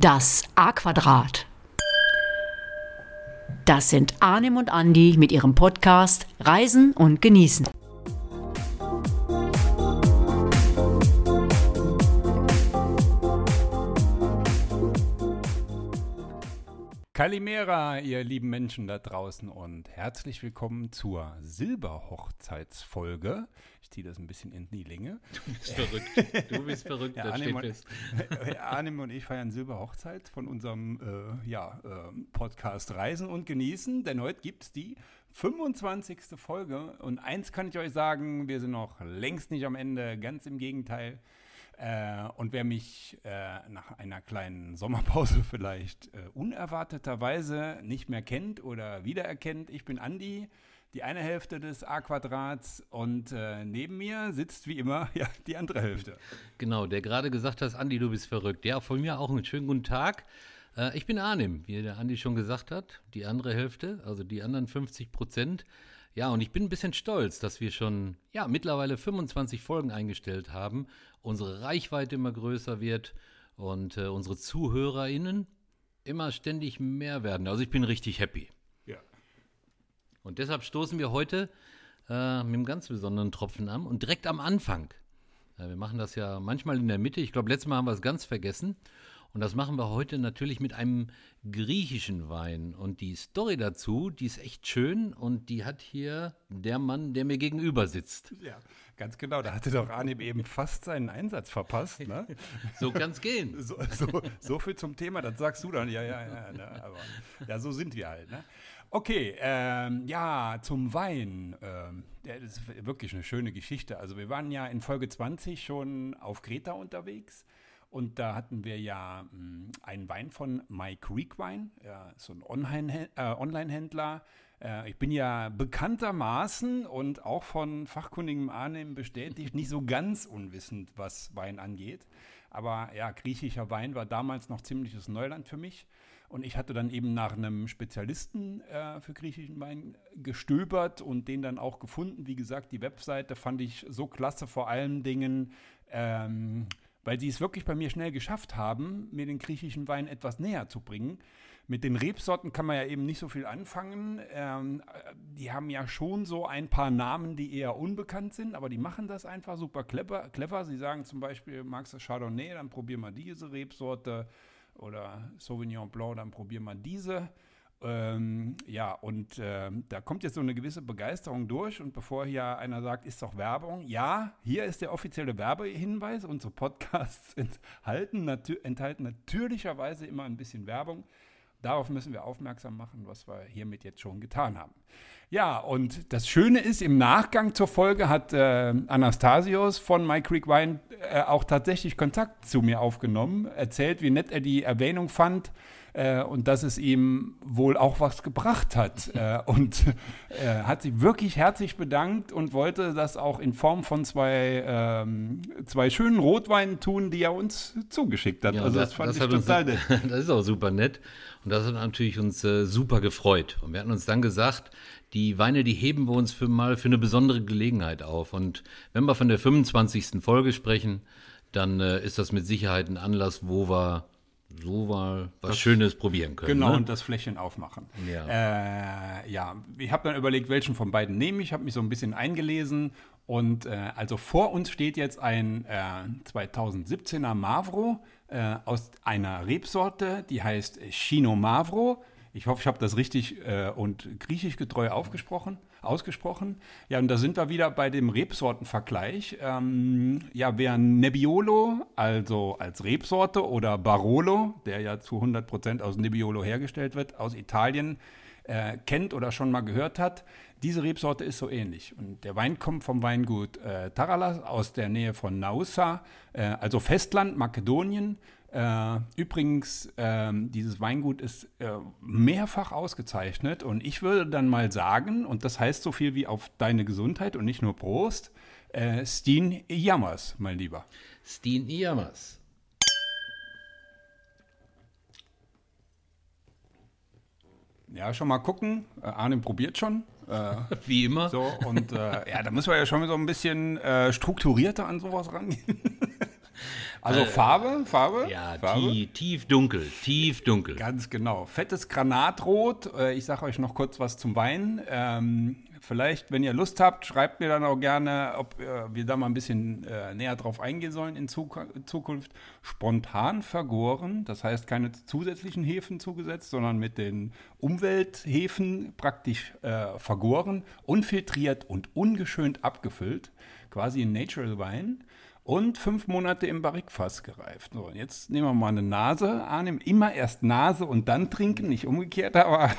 Das A-Quadrat. Das sind Arnim und Andi mit ihrem Podcast Reisen und Genießen. Kalimera, ihr lieben Menschen da draußen und herzlich willkommen zur Silberhochzeitsfolge. Ich ziehe das ein bisschen in die Länge. Du bist verrückt. Du bist verrückt, ja, das Arnim steht und, fest. Arnim und ich feiern Silberhochzeit von unserem äh, ja, äh, Podcast Reisen und Genießen, denn heute gibt es die 25. Folge und eins kann ich euch sagen, wir sind noch längst nicht am Ende, ganz im Gegenteil. Äh, und wer mich äh, nach einer kleinen Sommerpause vielleicht äh, unerwarteterweise nicht mehr kennt oder wiedererkennt, ich bin Andi, die eine Hälfte des A-Quadrats und äh, neben mir sitzt wie immer ja, die andere Hälfte. Genau, der gerade gesagt hat, Andi, du bist verrückt. Ja, von mir auch einen schönen guten Tag. Äh, ich bin Arnim, wie der Andi schon gesagt hat, die andere Hälfte, also die anderen 50 Prozent. Ja, und ich bin ein bisschen stolz, dass wir schon ja, mittlerweile 25 Folgen eingestellt haben, unsere Reichweite immer größer wird und äh, unsere ZuhörerInnen immer ständig mehr werden. Also ich bin richtig happy. Ja. Und deshalb stoßen wir heute äh, mit einem ganz besonderen Tropfen an und direkt am Anfang. Äh, wir machen das ja manchmal in der Mitte. Ich glaube, letztes Mal haben wir es ganz vergessen. Und das machen wir heute natürlich mit einem griechischen Wein. Und die Story dazu, die ist echt schön und die hat hier der Mann, der mir gegenüber sitzt. Ja, ganz genau. Da hatte doch Arnim eben fast seinen Einsatz verpasst. Ne? So kann es gehen. So, so, so, viel zum Thema, das sagst du dann. Ja, ja, ja. Ne? Aber ja, so sind wir halt. Ne? Okay, ähm, ja, zum Wein. Ähm, das ist wirklich eine schöne Geschichte. Also wir waren ja in Folge 20 schon auf Kreta unterwegs. Und da hatten wir ja mh, hm, einen Wein von My Creek Wine, ja, so ein äh, Online-Händler. Äh, ich bin ja bekanntermaßen und auch von fachkundigem Arnim bestätigt, nicht so ganz unwissend, was Wein angeht. Aber ja, griechischer Wein war damals noch ziemliches Neuland für mich. Und ich hatte dann eben nach einem Spezialisten äh, für griechischen Wein gestöbert und den dann auch gefunden. Wie gesagt, die Webseite fand ich so klasse, vor allen Dingen. Ähm, weil sie es wirklich bei mir schnell geschafft haben, mir den griechischen Wein etwas näher zu bringen. Mit den Rebsorten kann man ja eben nicht so viel anfangen. Ähm, die haben ja schon so ein paar Namen, die eher unbekannt sind, aber die machen das einfach super clever. clever. Sie sagen zum Beispiel, magst du Chardonnay, dann probier mal diese Rebsorte. Oder Sauvignon Blanc, dann probier mal diese. Ähm, ja, und äh, da kommt jetzt so eine gewisse Begeisterung durch. Und bevor hier einer sagt, ist doch Werbung, ja, hier ist der offizielle Werbehinweis. Unsere Podcasts enthalten, natür enthalten natürlicherweise immer ein bisschen Werbung. Darauf müssen wir aufmerksam machen, was wir hiermit jetzt schon getan haben. Ja, und das Schöne ist, im Nachgang zur Folge hat äh, Anastasios von My Creek Wine äh, auch tatsächlich Kontakt zu mir aufgenommen, erzählt, wie nett er die Erwähnung fand äh, und dass es ihm wohl auch was gebracht hat. äh, und äh, hat sich wirklich herzlich bedankt und wollte das auch in Form von zwei, ähm, zwei schönen Rotweinen tun, die er uns zugeschickt hat. Ja, also das, das fand das ich total nett. Das ist auch super nett. Und das hat natürlich uns äh, super gefreut. Und wir hatten uns dann gesagt, die Weine, die heben wir uns für mal für eine besondere Gelegenheit auf. Und wenn wir von der 25. Folge sprechen, dann äh, ist das mit Sicherheit ein Anlass, wo wir so mal was Das- Schönes probieren können. Genau, ne? und das Fläschchen aufmachen. Ja. Äh, ja, ich habe dann überlegt, welchen von beiden nehme ich, habe mich so ein bisschen eingelesen. Und äh, also vor uns steht jetzt ein äh, 2017er Mavro äh, aus einer Rebsorte, die heißt Chino Mavro. Ich hoffe, ich habe das richtig äh, und griechisch getreu aufgesprochen, ausgesprochen. Ja, und da sind wir wieder bei dem Rebsortenvergleich. Ähm, ja, wer Nebbiolo, also als Rebsorte, oder Barolo, der ja zu 100% aus Nebbiolo hergestellt wird, aus Italien, äh, kennt oder schon mal gehört hat, diese Rebsorte ist so ähnlich. Und der Wein kommt vom Weingut äh, Taralas aus der Nähe von Nausa, äh, also Festland, Makedonien. Äh, übrigens, ähm, dieses Weingut ist äh, mehrfach ausgezeichnet und ich würde dann mal sagen, und das heißt so viel wie auf deine Gesundheit und nicht nur Prost, äh, Steen Jammers, mein Lieber. Steen Iyamas. Ja, schon mal gucken. Äh, Arnim probiert schon. Äh, Wie immer. so, und äh, ja, da müssen wir ja schon so ein bisschen äh, strukturierter an sowas rangehen. Also Farbe, Farbe? Ja, Farbe? tief, tief dunkel, tief dunkel. Ganz genau. Fettes Granatrot. Äh, Ich sage euch noch kurz was zum Wein. Ähm, vielleicht, wenn ihr Lust habt, schreibt mir dann auch gerne, ob äh, wir da mal ein bisschen äh, näher drauf eingehen sollen in Zuk Zukunft. Spontan vergoren, das heißt keine zusätzlichen Hefen zugesetzt, sondern mit den Umwelthefen praktisch äh, vergoren, unfiltriert und ungeschönt abgefüllt. Quasi ein Natural Wein und fünf Monate im Barrikfass gereift. So, und jetzt nehmen wir mal eine Nase an. Immer erst Nase und dann trinken, nicht umgekehrt, aber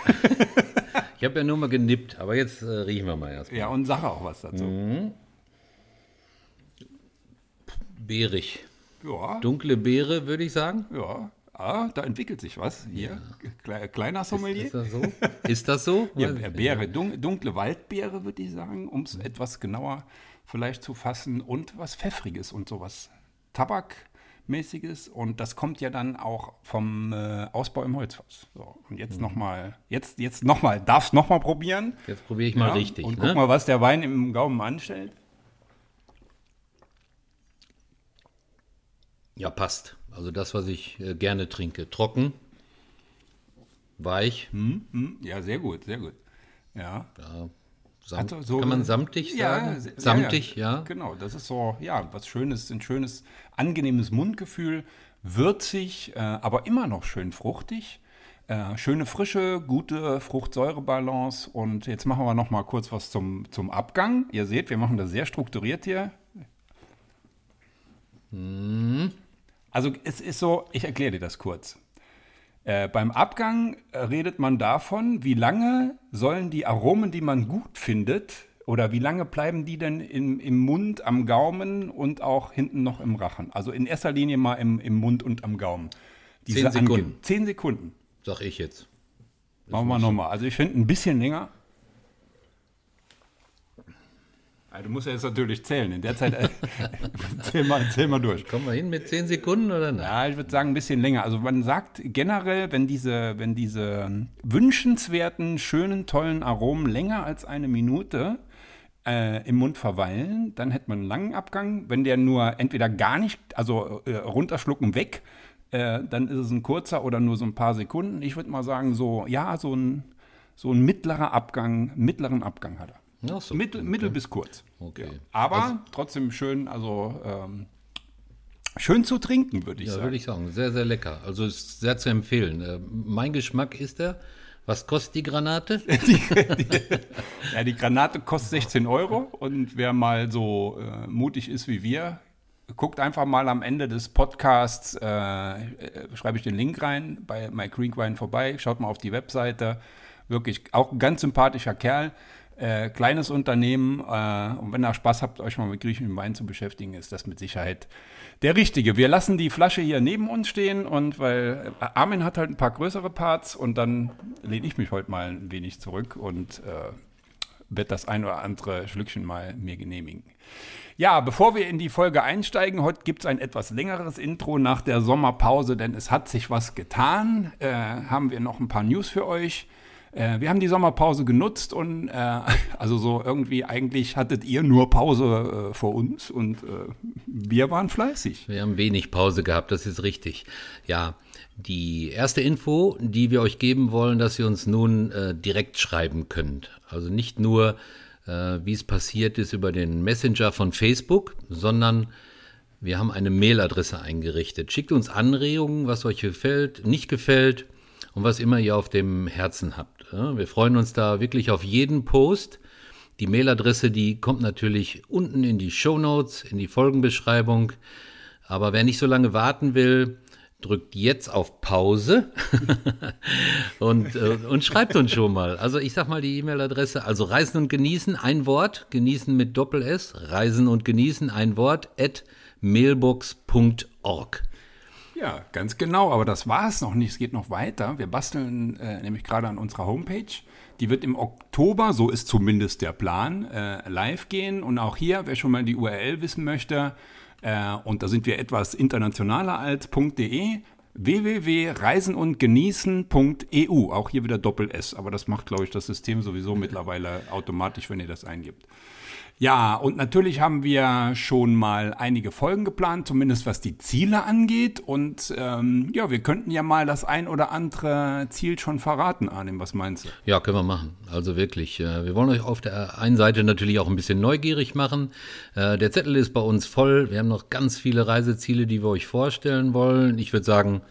Ich habe ja nur mal genippt, aber jetzt äh, riechen wir mal erst. ja, und sag auch was dazu. Beerig. Ja, Dunkle Beere, würde ich sagen. ja. Ah, da entwickelt sich was. Hier, Kle kleiner Sommelier. Ist das so? Ist das so? Ja. Beere, dun dunkle Waldbeere, würde ich sagen, um es etwas genauer vielleicht zu fassen. Und was Pfeffriges und sowas Tabakmäßiges. Und das kommt ja dann auch vom äh, Ausbau im Holzfass. So, und jetzt Mhm. nochmal, jetzt, jetzt nochmal, darfst nochmal probieren. Jetzt probiere ich mal Ja, richtig. Und ne? guck mal, was der Wein im Gaumen anstellt. Ja, passt. Also das, was ich äh, gerne trinke. Trocken, weich, Hm, ja, sehr gut, sehr gut. Ja. ja, samt, Also so- kann man samtig sagen? sehr- samtig, ja. Genau, das ist so, ja, was Schönes, ein schönes, angenehmes Mundgefühl, würzig, äh, aber immer noch schön fruchtig. Äh, schöne Frische, gute Fruchtsäurebalance. Und jetzt machen wir noch mal kurz was zum, zum Abgang. Ihr seht, wir machen das sehr strukturiert hier. Mhm. Also es ist so, ich erkläre dir das kurz. Äh, beim Abgang redet man davon, wie lange sollen die Aromen, die man gut findet, oder wie lange bleiben die denn im, im Mund, am Gaumen und auch hinten noch im Rachen? Also in erster Linie mal im, im Mund und am Gaumen. Zehn ange- Sekunden. Zehn Sekunden. Sag ich jetzt. Machen wir nochmal. Also ich finde ein bisschen länger. Du musst ja jetzt natürlich zählen. In der Zeit äh, zähl, mal, zähl mal durch. Kommen wir hin mit 10 Sekunden oder nicht? Ja, ich würde sagen, ein bisschen länger. Also man sagt generell, wenn diese, wenn diese wünschenswerten, schönen, tollen Aromen länger als eine Minute äh, im Mund verweilen, dann hätte man einen langen Abgang. Wenn der nur entweder gar nicht, also äh, runterschlucken weg, äh, dann ist es ein kurzer oder nur so ein paar Sekunden. Ich würde mal sagen, so, ja, so ein, so ein mittlerer Abgang, mittleren Abgang hat er. Ach so. Mittel, mittel bis kurz. Okay. Ja. Aber trotzdem schön, also ähm, schön zu trinken, würde ich Ja, sagen. würde ich sagen. Sehr, sehr lecker. Also ist sehr zu empfehlen. Äh, mein Geschmack ist er. Was kostet die Granate? Ja, die Granate kostet 16 Euro und wer mal so äh, mutig ist wie wir, guckt einfach mal am Ende des Podcasts, äh, äh, schreibe ich den Link rein, bei My Creek Wine vorbei, schaut mal auf die Webseite. Wirklich auch ein ganz sympathischer Kerl. Äh, kleines Unternehmen äh, und wenn ihr Spaß habt, euch mal mit griechischem Wein zu beschäftigen, ist das mit Sicherheit der richtige. Wir lassen die Flasche hier neben uns stehen und weil äh, Armin hat halt ein paar größere Parts und dann lehne ich mich heute mal ein wenig zurück und äh, werde das ein oder andere Schlückchen mal mir genehmigen. Ja, bevor wir in die Folge einsteigen, heute gibt es ein etwas längeres Intro nach der Sommerpause, denn es hat sich was getan. Äh, haben wir noch ein paar News für euch. Äh, wir haben die Sommerpause genutzt und äh, also so irgendwie eigentlich hattet ihr nur Pause äh, vor uns und äh, wir waren fleißig. Wir haben wenig Pause gehabt, das ist richtig. Ja, die erste Info, die wir euch geben wollen, dass ihr uns nun äh, direkt schreiben könnt. Also nicht nur, äh, wie es passiert ist über den Messenger von Facebook, sondern wir haben eine Mailadresse eingerichtet. Schickt uns Anregungen, was euch gefällt, nicht gefällt und was immer ihr auf dem Herzen habt. Wir freuen uns da wirklich auf jeden Post. Die Mailadresse, die kommt natürlich unten in die Show Notes, in die Folgenbeschreibung. Aber wer nicht so lange warten will, drückt jetzt auf Pause und, äh, und schreibt uns schon mal. Also ich sag mal die E-Mail-Adresse, also Reisen und Genießen, ein Wort, Genießen mit Doppel-S, Reisen und Genießen, ein Wort, at mailbox.org. Ja, ganz genau, aber das war es noch nicht. Es geht noch weiter. Wir basteln äh, nämlich gerade an unserer Homepage. Die wird im Oktober, so ist zumindest der Plan, äh, live gehen. Und auch hier, wer schon mal die URL wissen möchte, äh, und da sind wir etwas internationaler als .de, www.reisenundgenießen.eu. Auch hier wieder Doppel-S, aber das macht, glaube ich, das System sowieso mittlerweile automatisch, wenn ihr das eingibt. Ja, und natürlich haben wir schon mal einige Folgen geplant, zumindest was die Ziele angeht. Und ähm, ja, wir könnten ja mal das ein oder andere Ziel schon verraten, Arnim. Was meinst du? Ja, können wir machen. Also wirklich. Äh, wir wollen euch auf der einen Seite natürlich auch ein bisschen neugierig machen. Äh, der Zettel ist bei uns voll. Wir haben noch ganz viele Reiseziele, die wir euch vorstellen wollen. Ich würde sagen,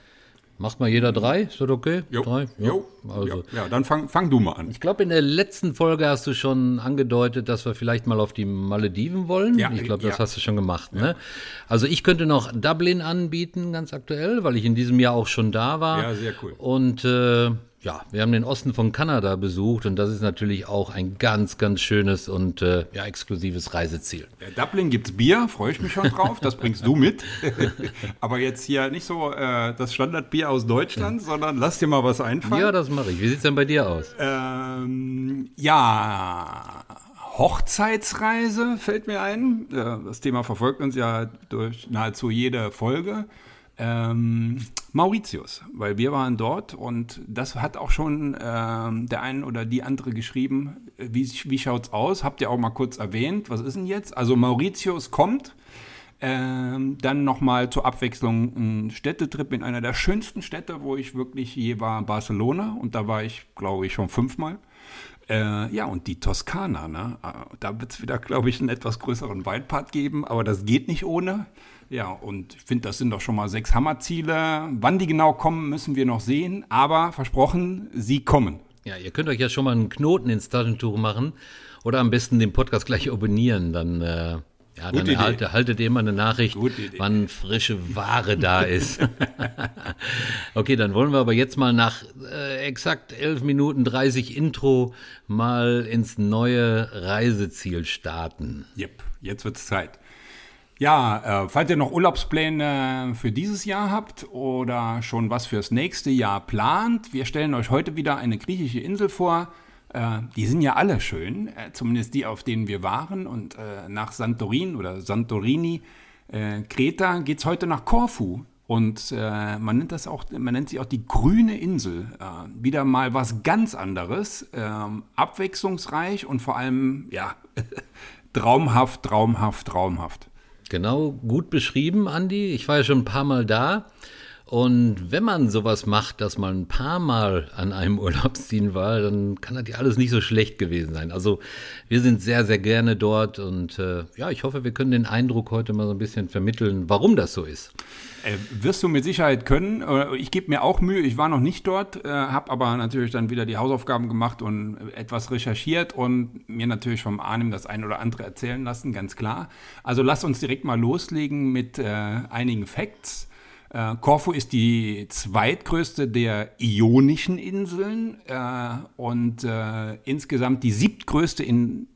Macht mal jeder drei? Ist das okay? Jo. Drei? Jo. Also. Ja, dann fang, fang du mal an. Ich glaube, in der letzten Folge hast du schon angedeutet, dass wir vielleicht mal auf die Malediven wollen. Ja, ich glaube, das ja. hast du schon gemacht. Ne? Also ich könnte noch Dublin anbieten, ganz aktuell, weil ich in diesem Jahr auch schon da war. Ja, sehr cool. Und äh, ja, wir haben den Osten von Kanada besucht und das ist natürlich auch ein ganz, ganz schönes und äh, ja, exklusives Reiseziel. Ja, Dublin gibt's Bier, freue ich mich schon drauf. Das bringst du mit. Aber jetzt hier nicht so äh, das Standardbier aus Deutschland, sondern lass dir mal was einfallen. Ja, das mache ich. Wie sieht's denn bei dir aus? Ähm, ja, Hochzeitsreise fällt mir ein. Äh, Das Thema verfolgt uns ja durch nahezu jede Folge. Ähm, Mauritius, weil wir waren dort und das hat auch schon ähm, der ein oder die andere geschrieben. Wie, wie schaut's aus? Habt ihr auch mal kurz erwähnt. Was ist denn jetzt? Also Mauritius kommt. Ähm, dann nochmal zur Abwechslung ein Städtetrip in einer der schönsten Städte, wo ich wirklich je war, Barcelona. Und da war ich, glaube ich, schon fünfmal. Äh, ja, und die Toskana, ne? Äh, Da wird es wieder, glaube ich, einen etwas größeren Waldpart geben, aber das geht nicht ohne. Ja, und ich finde, das sind doch schon mal sechs Hammerziele. Wann die genau kommen, müssen wir noch sehen, aber versprochen, sie kommen. Ja, ihr könnt euch ja schon mal einen Knoten ins Taschentuch machen oder am besten den Podcast gleich abonnieren. Dann, äh, ja, dann Gute erhaltet, haltet ihr immer eine Nachricht, wann frische Ware da ist. okay, dann wollen wir aber jetzt mal nach äh, exakt 11 Minuten 30 Intro mal ins neue Reiseziel starten. Jep, jetzt wird's Zeit. Ja, äh, falls ihr noch Urlaubspläne für dieses Jahr habt oder schon was fürs nächste Jahr plant, wir stellen euch heute wieder eine griechische Insel vor. Äh, die sind ja alle schön, äh, zumindest die, auf denen wir waren. Und äh, nach Santorin oder Santorini, äh, Kreta, geht's heute nach Korfu. Und äh, man nennt das auch, man nennt sie auch die grüne Insel. Wieder mal was ganz anderes, ähm, abwechslungsreich und vor allem, ja, traumhaft, traumhaft, traumhaft. Genau, gut beschrieben, Andi. Ich war ja schon ein paar Mal da. Und wenn man sowas macht, dass man ein paar Mal an einem Urlaubsziel war, dann kann das ja alles nicht so schlecht gewesen sein. Also wir sind sehr, sehr gerne dort und äh, ja, ich hoffe, wir können den Eindruck heute mal so ein bisschen vermitteln, warum das so ist. Äh, wirst du mit Sicherheit können. Äh, Ich gebe mir auch Mühe. Ich war noch nicht dort, äh, habe aber natürlich dann wieder die Hausaufgaben gemacht und etwas recherchiert und mir natürlich vom Arnim das ein oder andere erzählen lassen, ganz klar. Also lass uns direkt mal loslegen mit äh, einigen Facts. Äh, Korfu ist die zweitgrößte der Ionischen Inseln äh, und äh, insgesamt die siebtgrößte in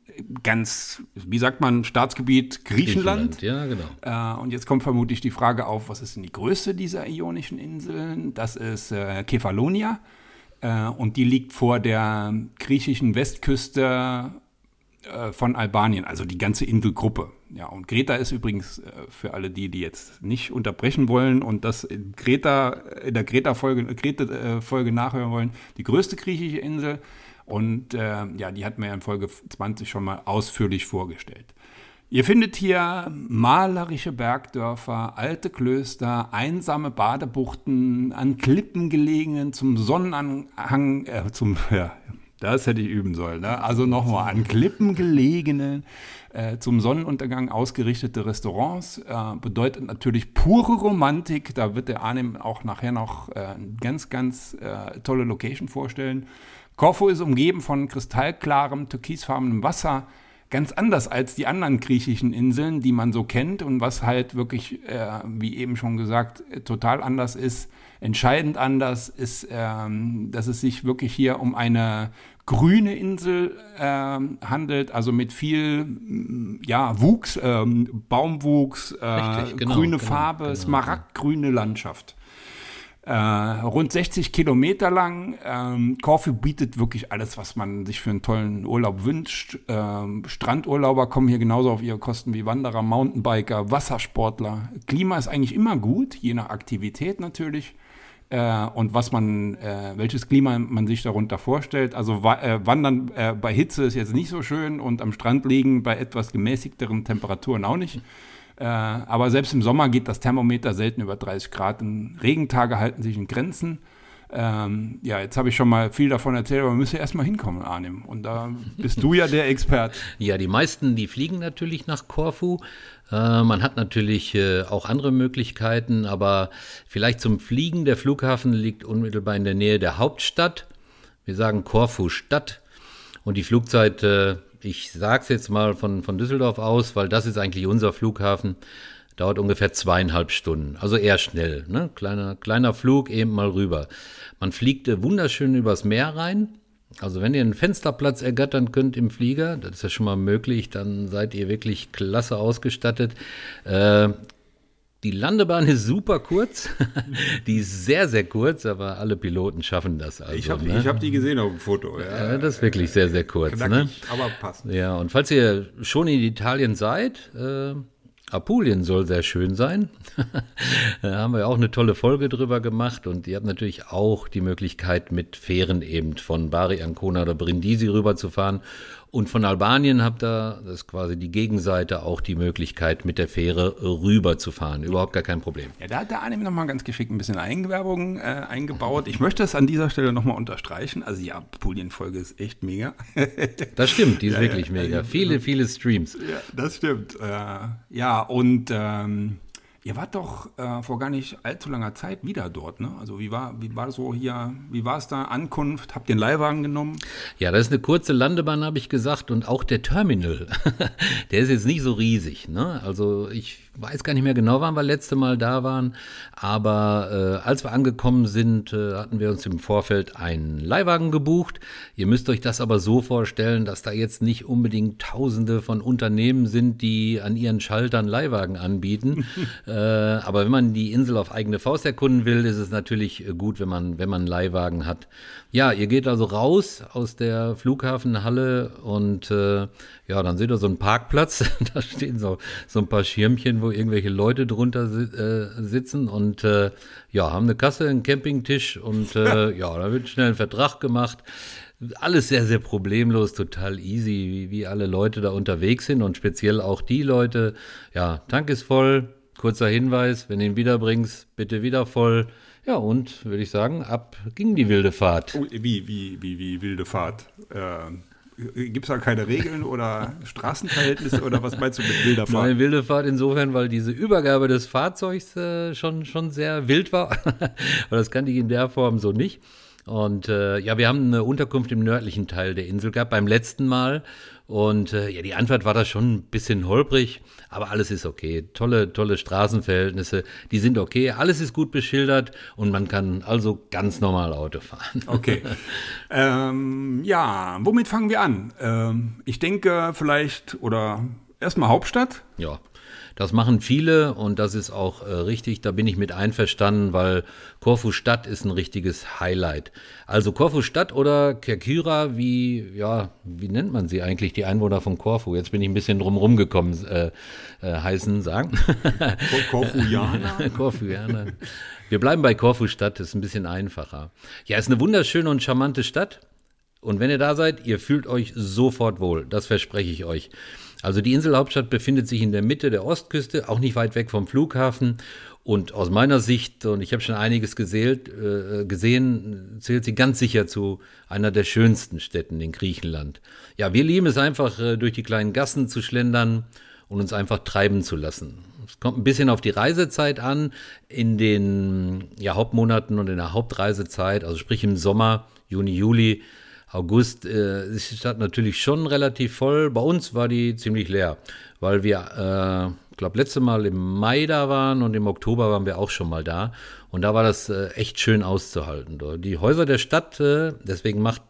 ganz, wie sagt man, Staatsgebiet Griechenland. Ja, genau. Äh, und jetzt kommt vermutlich die Frage auf, was ist denn die größte dieser ionischen Inseln? Das ist äh, Kefalonia und die liegt vor der griechischen Westküste von Albanien, also die ganze Inselgruppe. Ja, und Kreta ist übrigens äh, für alle die, die jetzt nicht unterbrechen wollen und das in Kreta, in der Kreta-Folge Kreta, äh, Folge nachhören wollen, die größte griechische Insel. Und äh, ja, die hatten wir ja in Folge 20 schon mal ausführlich vorgestellt. Ihr findet hier malerische Bergdörfer, alte Klöster, einsame Badebuchten, an Klippen gelegenen, zum Sonnenanhang, äh, zum, ja, das hätte ich üben sollen. Ne? Also nochmal, an Klippen gelegene, äh, zum Sonnenuntergang ausgerichtete Restaurants. Äh, bedeutet natürlich pure Romantik. Da wird der Arnim auch nachher noch äh, ganz, ganz äh, tolle Location vorstellen. Korfu ist umgeben von kristallklarem, türkisfarbenem Wasser. Ganz anders als die anderen griechischen Inseln, die man so kennt und was halt wirklich, äh, wie eben schon gesagt, total anders ist. Entscheidend anders ist, ähm, dass es sich wirklich hier um eine grüne Insel ähm, handelt, also mit viel mm, ja, Wuchs, ähm, Baumwuchs, äh, Richtig, genau, grüne genau, Farbe, genau. smaragdgrüne Landschaft. Äh, rund 60 Kilometer lang. Ähm, Korfu bietet wirklich alles, was man sich für einen tollen Urlaub wünscht. Ähm, Strandurlauber kommen hier genauso auf ihre Kosten wie Wanderer, Mountainbiker, Wassersportler. Klima ist eigentlich immer gut, je nach Aktivität natürlich. Äh, und was man, äh, welches Klima man sich darunter vorstellt. Also wa äh, wandern äh, bei Hitze ist jetzt nicht so schön und am Strand liegen bei etwas gemäßigteren Temperaturen auch nicht. Äh, aber selbst im Sommer geht das Thermometer selten über 30 Grad. Regentage halten sich in Grenzen. Ähm, ja, jetzt habe ich schon mal viel davon erzählt, aber müssen ja erstmal hinkommen, Arnim. Und da bist du ja der Experte. Ja, die meisten, die fliegen natürlich nach Korfu. Äh, man hat natürlich äh, auch andere Möglichkeiten, aber vielleicht zum Fliegen. Der Flughafen liegt unmittelbar in der Nähe der Hauptstadt. Wir sagen Korfu Stadt. Und die Flugzeit, äh, ich sage es jetzt mal von, von Düsseldorf aus, weil das ist eigentlich unser Flughafen, dauert ungefähr zweieinhalb Stunden. Also eher schnell. Ne? Kleiner, kleiner Flug eben mal rüber. Man fliegt wunderschön übers Meer rein. Also wenn ihr einen Fensterplatz ergattern könnt im Flieger, das ist ja schon mal möglich, dann seid ihr wirklich klasse ausgestattet. Äh, die Landebahn ist super kurz. die ist sehr, sehr kurz, aber alle Piloten schaffen das. Also, ich habe ne? hab die gesehen auf dem Foto. Ja, ja das ist wirklich sehr, sehr kurz. ne? Aber passt. Ja, und falls ihr schon in Italien seid, äh, Apulien soll sehr schön sein. da haben wir auch eine tolle Folge drüber gemacht und ihr habt natürlich auch die Möglichkeit, mit Fähren eben von Bari Ancona oder Brindisi rüberzufahren und von Albanien habt ihr, das ist quasi die Gegenseite, auch die Möglichkeit, mit der Fähre rüber zu fahren. Überhaupt gar kein Problem. Ja, da hat der Anime nochmal ganz geschickt ein bisschen Eigenwerbung äh, eingebaut. Ich möchte das an dieser Stelle nochmal unterstreichen. Also die Apulien-Folge ist echt mega. das stimmt, die ist ja, wirklich ja, mega. viele, viele Streams. Ja, das stimmt. Äh, ja, und ähm, Ihr wart doch äh, vor gar nicht allzu langer Zeit wieder dort, ne? Also wie war, wie war so hier, wie war es da, Ankunft? Habt ihr den Leihwagen genommen? Ja, das ist eine kurze Landebahn, habe ich gesagt, und auch der Terminal, der ist jetzt nicht so riesig, ne? Also ich weiß gar nicht mehr genau, wann wir letzte Mal da waren, aber äh, als wir angekommen sind, äh, hatten wir uns im Vorfeld einen Leihwagen gebucht. Ihr müsst euch das aber so vorstellen, dass da jetzt nicht unbedingt Tausende von Unternehmen sind, die an ihren Schaltern Leihwagen anbieten. äh, aber wenn man die Insel auf eigene Faust erkunden will, ist es natürlich äh, gut, wenn man, wenn man einen Leihwagen hat. Ja, ihr geht also raus aus der Flughafenhalle und äh, ja, dann seht ihr so einen Parkplatz. da stehen so, so ein paar Schirmchen, wo irgendwelche Leute drunter äh, sitzen und äh, ja, haben eine Kasse, einen Campingtisch und äh, ja, da wird schnell ein Vertrag gemacht. Alles sehr, sehr problemlos, total easy, wie, wie alle Leute da unterwegs sind und speziell auch die Leute. Ja, Tank ist voll. Kurzer Hinweis, wenn du ihn wiederbringst, bitte wieder voll. Ja, und würde ich sagen, ab ging die wilde Fahrt. Oh, wie, wie, wie, wie wilde Fahrt? Äh, Gibt es da keine Regeln oder Straßenverhältnisse oder was meinst du mit wilder Fahrt? Nein, wilde Fahrt insofern, weil diese Übergabe des Fahrzeugs äh, schon, schon sehr wild war. weil das kannte ich in der Form so nicht. Und äh, ja, wir haben eine Unterkunft im nördlichen Teil der Insel gehabt beim letzten Mal. Und äh, ja, die Antwort war da schon ein bisschen holprig, aber alles ist okay. Tolle, tolle Straßenverhältnisse, die sind okay. Alles ist gut beschildert und man kann also ganz normal Auto fahren. Okay. ähm, ja, womit fangen wir an? Ähm, ich denke vielleicht, oder erstmal Hauptstadt. Ja. Das machen viele und das ist auch äh, richtig, da bin ich mit einverstanden, weil Korfu Stadt ist ein richtiges Highlight. Also Korfu Stadt oder Kerkyra, wie, ja, wie nennt man sie eigentlich, die Einwohner von Korfu? Jetzt bin ich ein bisschen drumherum gekommen, äh, äh, heißen, sagen. Korfujaner. Wir bleiben bei Korfu Stadt, ist ein bisschen einfacher. Ja, ist eine wunderschöne und charmante Stadt. Und wenn ihr da seid, ihr fühlt euch sofort wohl. Das verspreche ich euch. Also die Inselhauptstadt befindet sich in der Mitte der Ostküste, auch nicht weit weg vom Flughafen. Und aus meiner Sicht, und ich habe schon einiges gesehen, äh, gesehen, zählt sie ganz sicher zu einer der schönsten Städten in Griechenland. Ja, wir lieben es einfach, äh, durch die kleinen Gassen zu schlendern und uns einfach treiben zu lassen. Es kommt ein bisschen auf die Reisezeit an. In den ja, Hauptmonaten und in der Hauptreisezeit, also sprich im Sommer, Juni, Juli, August äh, ist die Stadt natürlich schon relativ voll. Bei uns war die ziemlich leer, weil wir, äh, ich glaube, letzte Mal im Mai da waren und im Oktober waren wir auch schon mal da. Und da war das äh, echt schön auszuhalten. Die Häuser der Stadt, äh, deswegen macht,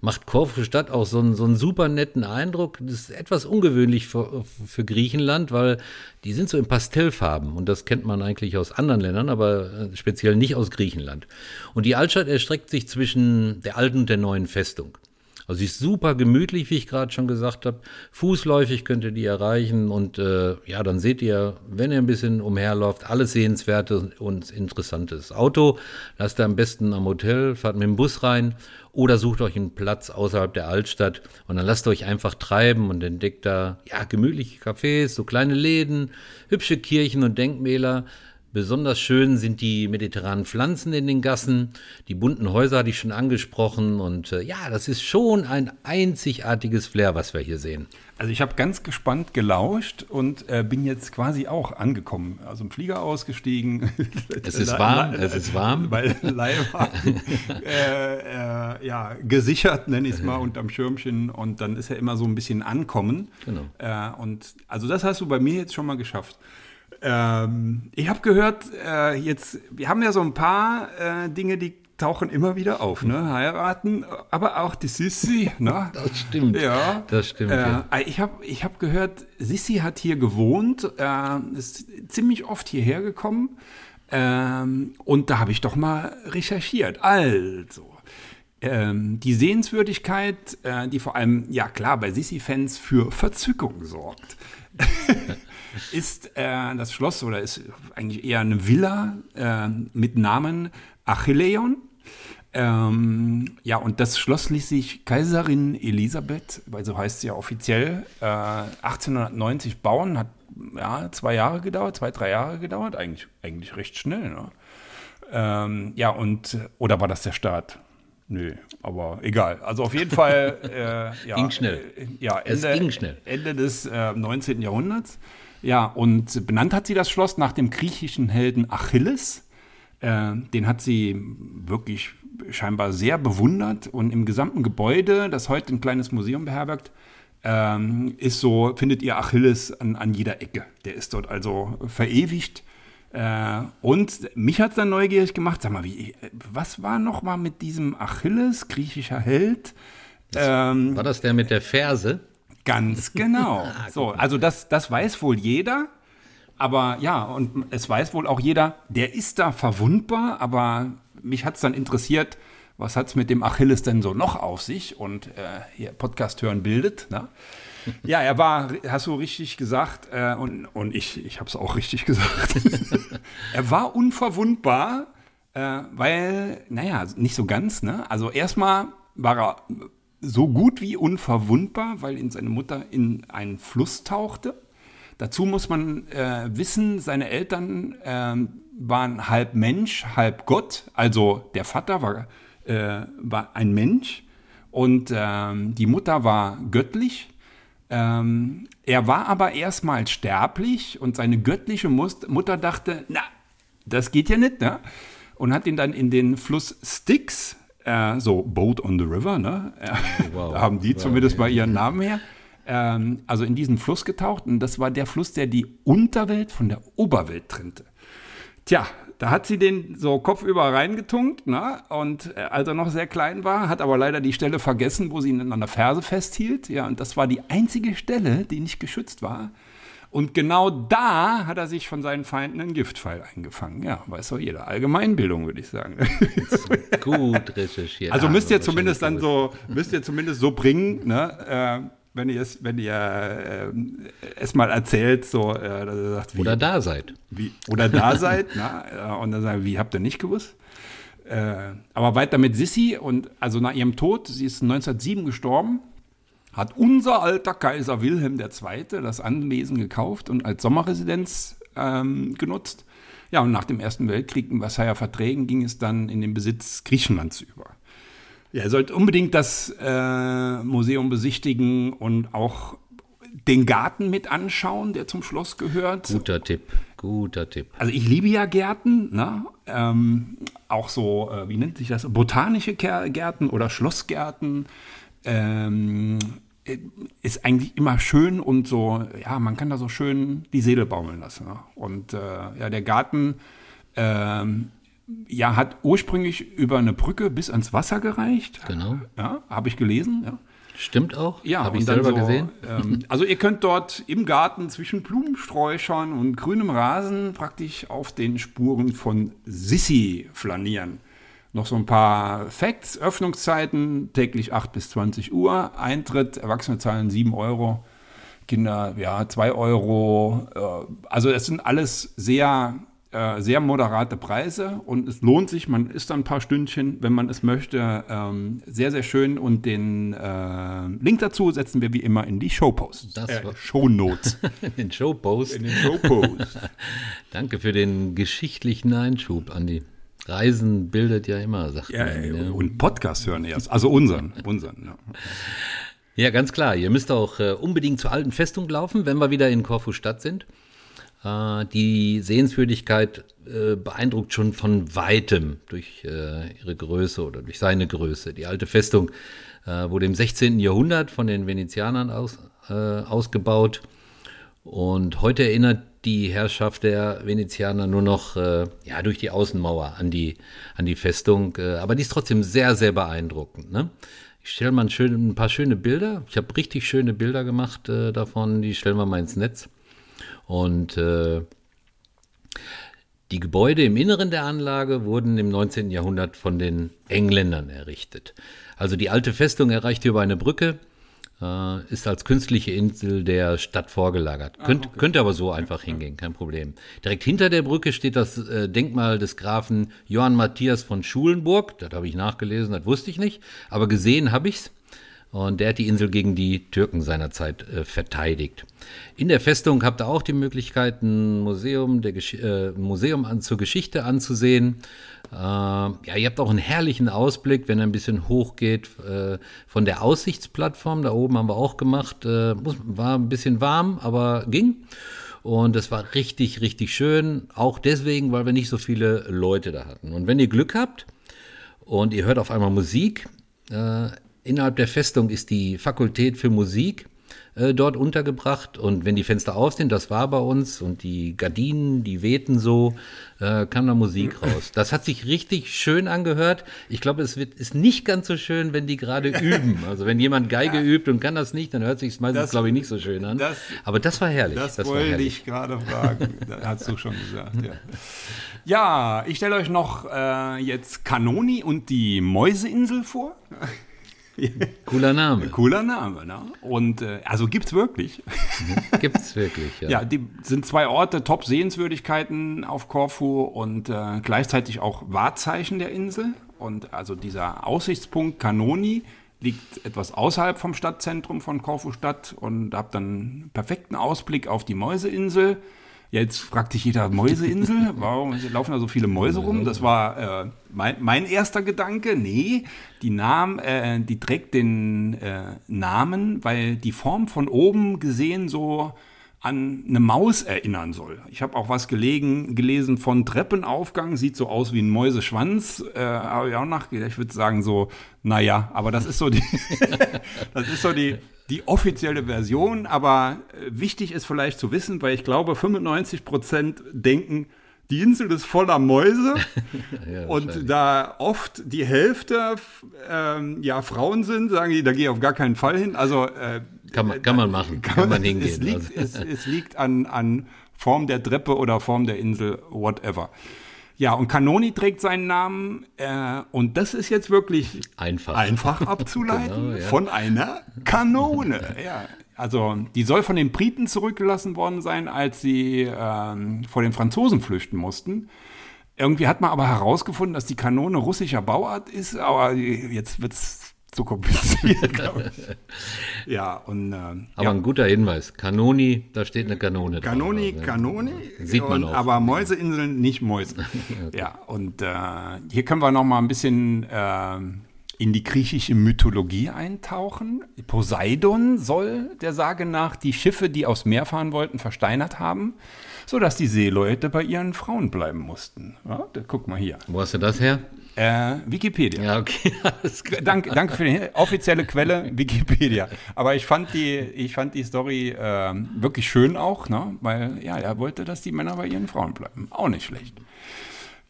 macht Korfu Stadt auch so einen, so einen super netten Eindruck. Das ist etwas ungewöhnlich für, für Griechenland, weil die sind so in Pastellfarben. Und das kennt man eigentlich aus anderen Ländern, aber äh, speziell nicht aus Griechenland. Und die Altstadt erstreckt sich zwischen der alten und der neuen Festung. Also sie ist super gemütlich, wie ich gerade schon gesagt habe. Fußläufig könnt ihr die erreichen und äh, ja, dann seht ihr, wenn ihr ein bisschen umherläuft, alles Sehenswerte und Interessantes. Auto lasst ihr am besten am Hotel, fahrt mit dem Bus rein oder sucht euch einen Platz außerhalb der Altstadt und dann lasst euch einfach treiben und entdeckt da ja gemütliche Cafés, so kleine Läden, hübsche Kirchen und Denkmäler. Besonders schön sind die mediterranen Pflanzen in den Gassen. Die bunten Häuser hatte ich schon angesprochen. Und äh, ja, das ist schon ein einzigartiges Flair, was wir hier sehen. Also ich habe ganz gespannt gelauscht und äh, bin jetzt quasi auch angekommen. Also im Flieger ausgestiegen. Es ist warm, es ist warm. Weil Leihwagen äh, äh, ja, gesichert, nenne ich es mal, unterm Schirmchen. Und dann ist ja immer so ein bisschen Ankommen. Genau. Äh, und also das hast du bei mir jetzt schon mal geschafft. Ähm, ich habe gehört, äh, jetzt, wir haben ja so ein paar äh, Dinge, die tauchen immer wieder auf, ne? Heiraten, aber auch die Sissi, ne? Das stimmt. Ja. Das stimmt. Äh, ja. Ich habe ich hab gehört, Sissi hat hier gewohnt, äh, ist ziemlich oft hierher gekommen. Ähm, und da habe ich doch mal recherchiert. Also, ähm, die Sehenswürdigkeit, äh, die vor allem, ja klar, bei Sissi-Fans für Verzückung sorgt. ist äh, das Schloss oder ist eigentlich eher eine Villa äh, mit Namen Achilleon. Ähm, ja, und das Schloss ließ sich Kaiserin Elisabeth, weil so heißt sie ja offiziell, äh, 1890 bauen. Hat ja zwei Jahre gedauert, zwei, drei Jahre gedauert, eigentlich, eigentlich recht schnell. Ne? Ähm, ja, und, oder war das der Start? Nö, aber egal. Also auf jeden Fall. Äh, ja, Ging schnell. Äh, ja, Es Ende, ging schnell. Ende des äh, 19. Jahrhunderts. Ja, und benannt hat sie das Schloss nach dem griechischen Helden Achilles. Äh, den hat sie wirklich scheinbar sehr bewundert. Und im gesamten Gebäude, das heute ein kleines Museum beherbergt, ähm, ist so, findet ihr Achilles an, an jeder Ecke. Der ist dort also verewigt. Äh, und mich hat es dann neugierig gemacht. Sag mal, wie, was war noch mal mit diesem Achilles, griechischer Held? Ähm, War das der mit der Ferse? Ganz genau. so, also das, das weiß wohl jeder. Aber ja, und es weiß wohl auch jeder, der ist da verwundbar, aber mich hat es dann interessiert, was hat es mit dem Achilles denn so noch auf sich? Und äh, hier Podcast hören bildet. Ne? Ja, er war, hast du richtig gesagt, äh, und, und ich, ich habe es auch richtig gesagt. er war unverwundbar, äh, weil, naja, nicht so ganz, ne? Also erstmal war er so gut wie unverwundbar, weil ihn seine Mutter in einen Fluss tauchte. Dazu muss man äh, wissen, seine Eltern ähm, waren halb Mensch, halb Gott. Also der Vater war, äh, war ein Mensch und ähm, die Mutter war göttlich. Ähm, er war aber erstmal sterblich und seine göttliche Mus- Mutter dachte, na, das geht ja nicht, ne? Und hat ihn dann in den Fluss Styx, äh, so Boat on the River, ne? Äh, Wow. da haben die Wow, zumindest mal ihren Namen her. Ähm, also in diesen Fluss getaucht und das war der Fluss, der die Unterwelt von der Oberwelt trennte. Tja, da hat sie den so kopfüber reingetunkt, ne? Und äh, als er noch sehr klein war, hat aber leider die Stelle vergessen, wo sie ihn an der Ferse festhielt. Ja, und das war die einzige Stelle, die nicht geschützt war. Und genau da hat er sich von seinen Feinden einen Giftpfeil eingefangen. Ja, weiß doch jeder. Allgemeinbildung, würde ich sagen. Gut recherchiert. Also müsst ihr zumindest dann so, müsst ihr zumindest so bringen, ne? Äh, wenn ihr es, wenn ihr äh, es mal erzählt, so, äh, dass ihr sagt, wie, Oder da seid. wie, oder da seid, na, äh, und dann sagen, wie habt ihr nicht gewusst? Äh, aber weiter mit Sissi und also nach ihrem Tod, sie ist 1907 gestorben, hat unser alter Kaiser Wilhelm II. das Anwesen gekauft und als Sommerresidenz ähm, genutzt. Ja, und nach dem Ersten Weltkrieg in Versailler Verträgen ging es dann in den Besitz Griechenlands über. Ja, ihr sollt unbedingt das äh, Museum besichtigen und auch den Garten mit anschauen, der zum Schloss gehört. Guter Tipp. Guter Tipp. Also ich liebe ja Gärten, ne? ähm, auch so, äh, wie nennt sich das, botanische Gärten oder Schlossgärten. Ähm, äh, ist eigentlich immer schön und so, ja, man kann da so schön die Seele baumeln lassen. Ne? Und äh, ja, der Garten ähm, ja, hat ursprünglich über eine Brücke bis ans Wasser gereicht. Genau. Ja, habe ich gelesen, ja. Stimmt auch. Ja, Habe ich selber so, gesehen. Ähm, also ihr könnt dort im Garten zwischen Blumensträuchern und grünem Rasen praktisch auf den Spuren von Sissi flanieren. Noch so ein paar Facts. Öffnungszeiten täglich 8 bis 20 Uhr. Eintritt, Erwachsene zahlen 7 Euro. Kinder, ja, 2 Euro. Äh, also es sind alles sehr, äh, sehr moderate Preise und es lohnt sich. Man ist dann ein paar Stündchen, wenn man es möchte. Ähm, sehr, sehr schön. Und den äh, Link dazu setzen wir wie immer in die Showposts. Das äh, Shownotes. In den Showpost. in den Showposts. Danke für den geschichtlichen Einschub, Andi. Reisen bildet ja immer, sagt Ja, man. Ja. und Podcast hören erst. Also unseren. unseren ja. Ja, ganz klar. Ihr müsst auch äh, unbedingt zur alten Festung laufen, wenn wir wieder in Korfu Stadt sind. Äh, die Sehenswürdigkeit äh, beeindruckt schon von weitem durch äh, ihre Größe oder durch seine Größe. Die alte Festung äh, wurde im 16. Jahrhundert von den Venezianern aus, äh, ausgebaut. Und heute erinnert die Herrschaft der Venezianer nur noch äh, ja, durch die Außenmauer an die, an die Festung. Äh, aber die ist trotzdem sehr, sehr beeindruckend. Ne? Ich stelle mal ein, schön, ein paar schöne Bilder. Ich habe richtig schöne Bilder gemacht äh, davon. Die stellen wir mal ins Netz. Und äh, die Gebäude im Inneren der Anlage wurden im 19. Jahrhundert von den Engländern errichtet. Also die alte Festung erreichte über eine Brücke, äh, ist als künstliche Insel der Stadt vorgelagert. Könnt, Könnte aber so einfach hingehen, kein Problem. Direkt hinter der Brücke steht das äh, Denkmal des Grafen Johann Matthias von Schulenburg. Das habe ich nachgelesen, das wusste ich nicht, aber gesehen habe ich es. Und der hat die Insel gegen die Türken seinerzeit äh, verteidigt. In der Festung habt ihr auch die Möglichkeit, ein Museum, der Gesch äh, Museum an, zur Geschichte anzusehen. Äh, ja, ihr habt auch einen herrlichen Ausblick, wenn er ein bisschen hoch geht äh, von der Aussichtsplattform. Da oben haben wir auch gemacht. Äh, war ein bisschen warm, aber ging. Und das war richtig, richtig schön. Auch deswegen, weil wir nicht so viele Leute da hatten. Und wenn ihr Glück habt und ihr hört auf einmal Musik, äh, innerhalb der Festung ist die Fakultät für Musik äh, dort untergebracht. Und wenn die Fenster auf sind, das war bei uns, und die Gardinen, die wehten so, äh, kam da Musik raus. Das hat sich richtig schön angehört. Ich glaube, es wird, ist nicht ganz so schön, wenn die gerade üben. Also wenn jemand Geige übt und kann das nicht, dann hört sich meistens, Das- glaube ich, nicht so schön an. das- Aber das war herrlich. Das, war wollte herrlich. ich gerade fragen. Das hast du schon gesagt, ja. Ja, ich stelle euch noch äh, jetzt Kanoni und die Mäuseinsel vor. Cooler Name. Cooler Name, ne? Und äh, also gibt's wirklich. Gibt's wirklich, ja. Ja, die sind zwei Orte, Top-Sehenswürdigkeiten auf Korfu und äh, gleichzeitig auch Wahrzeichen der Insel. Und also dieser Aussichtspunkt Kanoni liegt etwas außerhalb vom Stadtzentrum von Korfu Stadt und habt dann einen perfekten Ausblick auf die Mäuseinsel. Jetzt fragt sich jeder Mäuseinsel, warum laufen da so viele Mäuse rum? Das war äh, mein, mein erster Gedanke. Nee, die, Namen, äh, die trägt den äh, Namen, weil die Form von oben gesehen so an eine Maus erinnern soll. Ich habe auch was gelegen, gelesen von Treppenaufgang, sieht so aus wie ein Mäuseschwanz. Äh, habe ich auch nachgedacht. Ich würde sagen so, naja, aber das ist so die, das ist so die, die offizielle Version. Aber äh, wichtig ist vielleicht zu wissen, weil ich glaube, 95 Prozent denken, die Insel ist voller Mäuse Ja, und da oft die Hälfte ähm, ja Frauen sind, sagen die, da gehe ich auf gar keinen Fall hin. Also äh, Kann man- kann man machen, kann man hingehen, Es liegt, also. es, es liegt an, an Form der Treppe oder Form der Insel, whatever. Ja, und Kanoni trägt seinen Namen äh, und das ist jetzt wirklich Einfach. einfach abzuleiten Genau, ja. von einer Kanone. Ja, also die soll von den Briten zurückgelassen worden sein, als sie ähm, vor den Franzosen flüchten mussten. Irgendwie hat man aber herausgefunden, dass die Kanone russischer Bauart ist, aber jetzt wird es zu kompliziert, glaube ich. Ja, und ähm, Aber ja. ein guter Hinweis. Kanoni, da steht eine Kanone. drauf. Kanoni, Also, Kanoni. Sieht man und, auch. Aber Mäuseinseln nicht Mäuse. Ja, und äh, hier können wir noch mal ein bisschen ähm, in die griechische Mythologie eintauchen. Poseidon soll der Sage nach die Schiffe, die aufs Meer fahren wollten, versteinert haben, sodass die Seeleute bei ihren Frauen bleiben mussten. Ja, da, guck mal hier. Wo hast du das her? Äh, Wikipedia. Ja, okay. Klar. Danke, für die offizielle Quelle, Wikipedia. Aber ich fand die, ich fand die Story ähm, wirklich schön auch, ne? weil ja, er wollte, dass die Männer bei ihren Frauen bleiben. Auch nicht schlecht.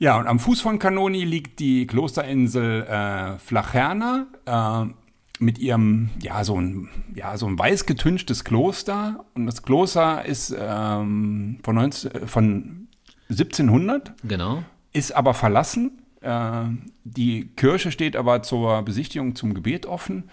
Ja, und am Fuß von Kanoni liegt die Klosterinsel äh, Flacherna äh, mit ihrem, ja, so ein, ja, so ein weiß getünchtes Kloster. Und das Kloster ist ähm, von, 19, äh, von 1700 Genau. ist aber verlassen Äh, die Kirche steht aber zur Besichtigung zum Gebet offen.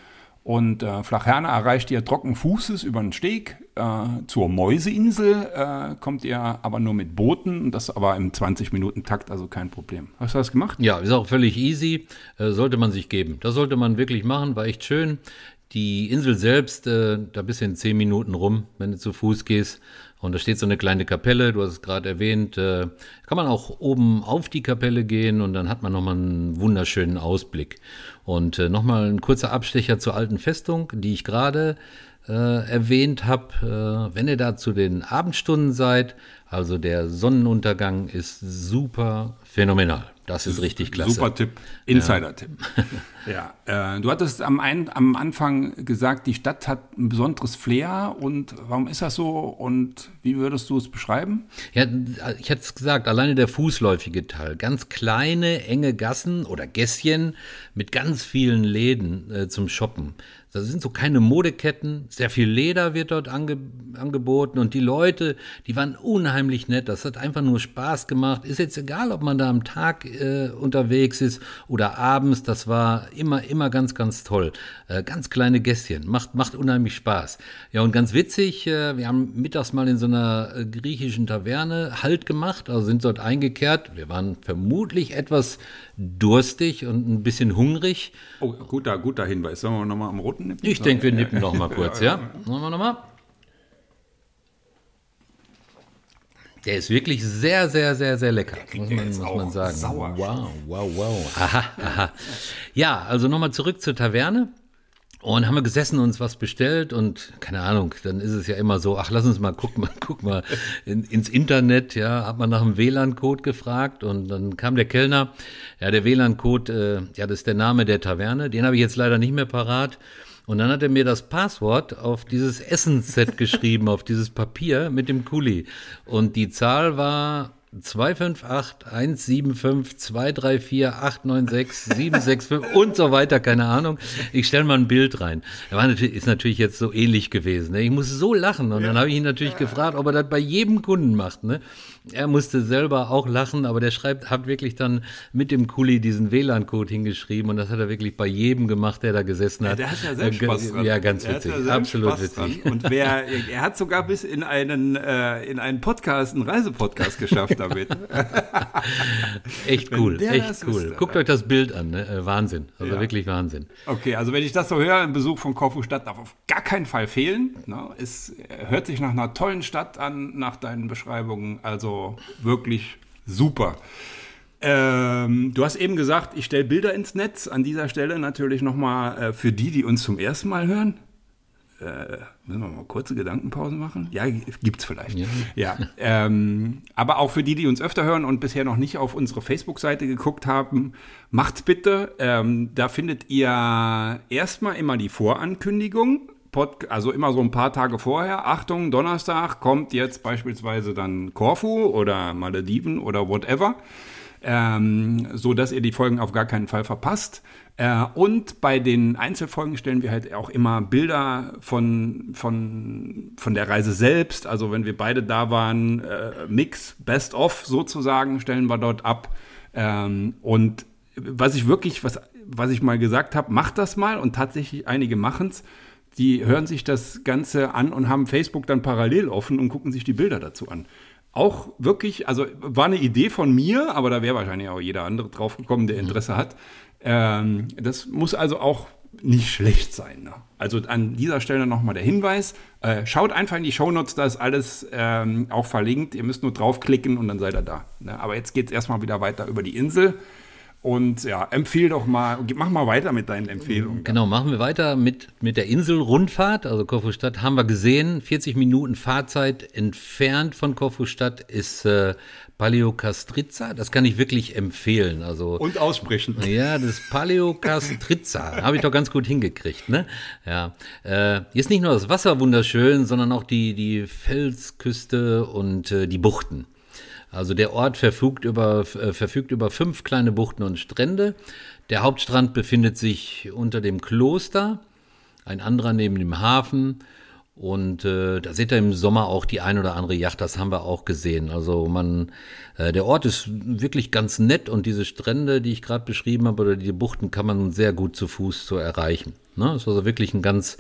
Und äh, Flacherne erreicht ihr trocken Fußes über den Steg. Äh, zur Mäuseinsel äh, kommt ihr aber nur mit Booten. Das aber im 20-Minuten-Takt, also kein Problem. Hast du das gemacht? Ja, ist auch völlig easy. Äh, sollte man sich geben. Das sollte man wirklich machen, war echt schön. Die Insel selbst, äh, da bist du in 10 Minuten rum, wenn du zu Fuß gehst. Und da steht so eine kleine Kapelle, du hast es gerade erwähnt. Äh, kann man auch oben auf die Kapelle gehen und dann hat man nochmal einen wunderschönen Ausblick. Und äh, nochmal ein kurzer Abstecher zur alten Festung, die ich gerade äh, erwähnt habe. Äh, wenn ihr da zu den Abendstunden seid, also der Sonnenuntergang ist super phänomenal. Das ist richtig klasse. Super Tipp, Insider-Tipp. Ja, ja äh, du hattest am, ein, am Anfang gesagt, die Stadt hat ein besonderes Flair und warum ist das so und wie würdest du es beschreiben? Ja, ich hätte es gesagt, alleine der fußläufige Teil, ganz kleine, enge Gassen oder Gässchen mit ganz vielen Läden äh, zum Shoppen. Das sind so keine Modeketten, sehr viel Leder wird dort ange angeboten und die Leute, die waren unheimlich nett. Das hat einfach nur Spaß gemacht. Ist jetzt egal, ob man da am Tag äh, unterwegs ist oder abends. Das war immer, immer ganz, ganz toll. Äh, ganz kleine Gässchen, macht, macht unheimlich Spaß. Ja, und ganz witzig, äh, wir haben mittags mal in so einer äh, griechischen Taverne Halt gemacht, also sind dort eingekehrt. Wir waren vermutlich etwas durstig und ein bisschen hungrig. Oh, guter, guter Hinweis. Sollen wir nochmal am roten nippen? Ich denke, wir nippen noch mal kurz, ja? Machen wir nochmal. Der ist wirklich sehr, sehr, sehr, sehr lecker, muss man, muss man sagen. Sauer. Wow, wow, wow. Aha, aha. Ja, also nochmal zurück zur Taverne. Und haben wir gesessen, uns was bestellt und keine Ahnung, dann ist es ja immer so, ach, lass uns mal, guck mal, guck mal in, ins Internet, ja, hat man nach dem WLAN-Code gefragt und dann kam der Kellner, ja, der WLAN-Code, äh, ja, das ist der Name der Taverne, den habe ich jetzt leider nicht mehr parat. Und dann hat er mir das Passwort auf dieses Essensset geschrieben, auf dieses Papier mit dem Kuli. Und die Zahl war 258 175 234 896 765 und so weiter, keine Ahnung. Ich stelle mal ein Bild rein. Er war natürlich, ist natürlich jetzt so ähnlich gewesen. Ne? Ich musste so lachen und dann habe ich ihn natürlich gefragt, ob er das bei jedem Kunden macht. Ne? Er musste selber auch lachen, aber der schreibt, hat wirklich dann mit dem Kuli diesen WLAN-Code hingeschrieben und das hat er wirklich bei jedem gemacht, der da gesessen hat. Ja, der hat ja selbst Spaß dran. Ja, ganz witzig, ja absolut Spaß witzig. Dran. Und wer, er hat sogar bis in einen, äh, in einen Podcast, einen Reisepodcast geschafft damit. echt cool, echt cool. Ist, Guckt euch das Bild an, ne? Äh, Wahnsinn, also ja. wirklich Wahnsinn. Okay, also wenn ich das so höre, ein Besuch von Korfu Stadt darf auf gar keinen Fall fehlen. Ne? Es hört sich nach einer tollen Stadt an, nach deinen Beschreibungen, also wirklich super. Ähm, du hast eben gesagt, ich stelle Bilder ins Netz. An dieser Stelle natürlich nochmal äh, für die, die uns zum ersten Mal hören. Äh, müssen wir mal kurze Gedankenpause machen? Ja, gibt es vielleicht. Ja. ja ähm, aber auch für die, die uns öfter hören und bisher noch nicht auf unsere Facebook-Seite geguckt haben, macht's bitte. Ähm, da findet ihr erstmal immer die Vorankündigung. Pod also immer so ein paar Tage vorher. Achtung, Donnerstag kommt jetzt beispielsweise dann Korfu oder Malediven oder whatever. Ähm, so dass ihr die Folgen auf gar keinen Fall verpasst. Äh, und bei den Einzelfolgen stellen wir halt auch immer Bilder von, von, von der Reise selbst. Also wenn wir beide da waren, äh, Mix, Best of sozusagen, stellen wir dort ab. Ähm, und was ich wirklich, was, was ich mal gesagt habe, macht das mal und tatsächlich einige machen es. Die hören sich das Ganze an und haben Facebook dann parallel offen und gucken sich die Bilder dazu an auch wirklich, also war eine Idee von mir, aber da wäre wahrscheinlich auch jeder andere drauf gekommen, der Interesse hat. Ähm, das muss also auch nicht schlecht sein. Ne? Also an dieser Stelle nochmal der Hinweis. Äh, schaut einfach in die Shownotes, da ist alles ähm, auch verlinkt. Ihr müsst nur draufklicken und dann seid ihr da. Ne? Aber jetzt geht es erstmal wieder weiter über die Insel. Und ja, empfehl doch mal, mach mal weiter mit deinen Empfehlungen. Genau, machen wir weiter mit, mit der Inselrundfahrt. Also Korfu-Stadt haben wir gesehen. 40 Minuten Fahrzeit entfernt von Korfu-Stadt ist äh, Paleokastritza. Das kann ich wirklich empfehlen. Also, Und aussprechen. Ja, das Paleokastritza habe ich doch ganz gut hingekriegt. Ne? Ja, äh, ist nicht nur das Wasser wunderschön, sondern auch die, die Felsküste und äh, die Buchten. Also der Ort verfügt über, äh, verfügt über fünf kleine Buchten und Strände. Der Hauptstrand befindet sich unter dem Kloster, ein anderer neben dem Hafen. Und äh, da seht ihr im Sommer auch die ein oder andere Yacht, das haben wir auch gesehen. Also man, äh, der Ort ist wirklich ganz nett und diese Strände, die ich gerade beschrieben habe, oder die Buchten kann man sehr gut zu Fuß so erreichen. Ne? Ist also wirklich ein ganz,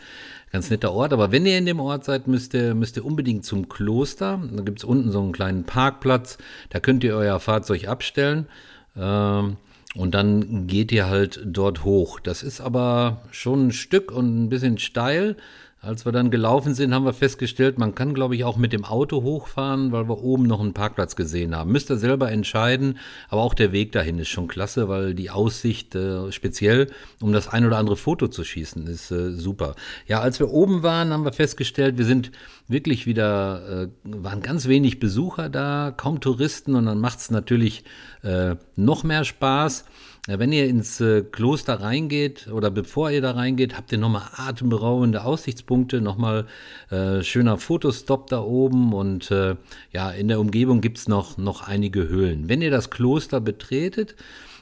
ganz netter Ort. Aber wenn ihr in dem Ort seid, müsst ihr, müsst ihr unbedingt zum Kloster. Da gibt's unten so einen kleinen Parkplatz. Da könnt ihr euer Fahrzeug abstellen. Ähm, und dann geht ihr halt dort hoch. Das ist aber schon ein Stück und ein bisschen steil. Als wir dann gelaufen sind, haben wir festgestellt, man kann, glaube ich, auch mit dem Auto hochfahren, weil wir oben noch einen Parkplatz gesehen haben. Müsst ihr selber entscheiden, aber auch der Weg dahin ist schon klasse, weil die Aussicht äh, speziell, um das ein oder andere Foto zu schießen, ist äh, super. Ja, als wir oben waren, haben wir festgestellt, wir sind wirklich wieder, äh, waren ganz wenig Besucher da, kaum Touristen und dann macht es natürlich äh, noch mehr Spaß. Wenn ihr ins äh, Kloster reingeht oder bevor ihr da reingeht, habt ihr nochmal atemberaubende Aussichtspunkte, nochmal äh, schöner Fotostop da oben und äh, ja, in der Umgebung gibt's noch, noch einige Höhlen. Wenn ihr das Kloster betretet,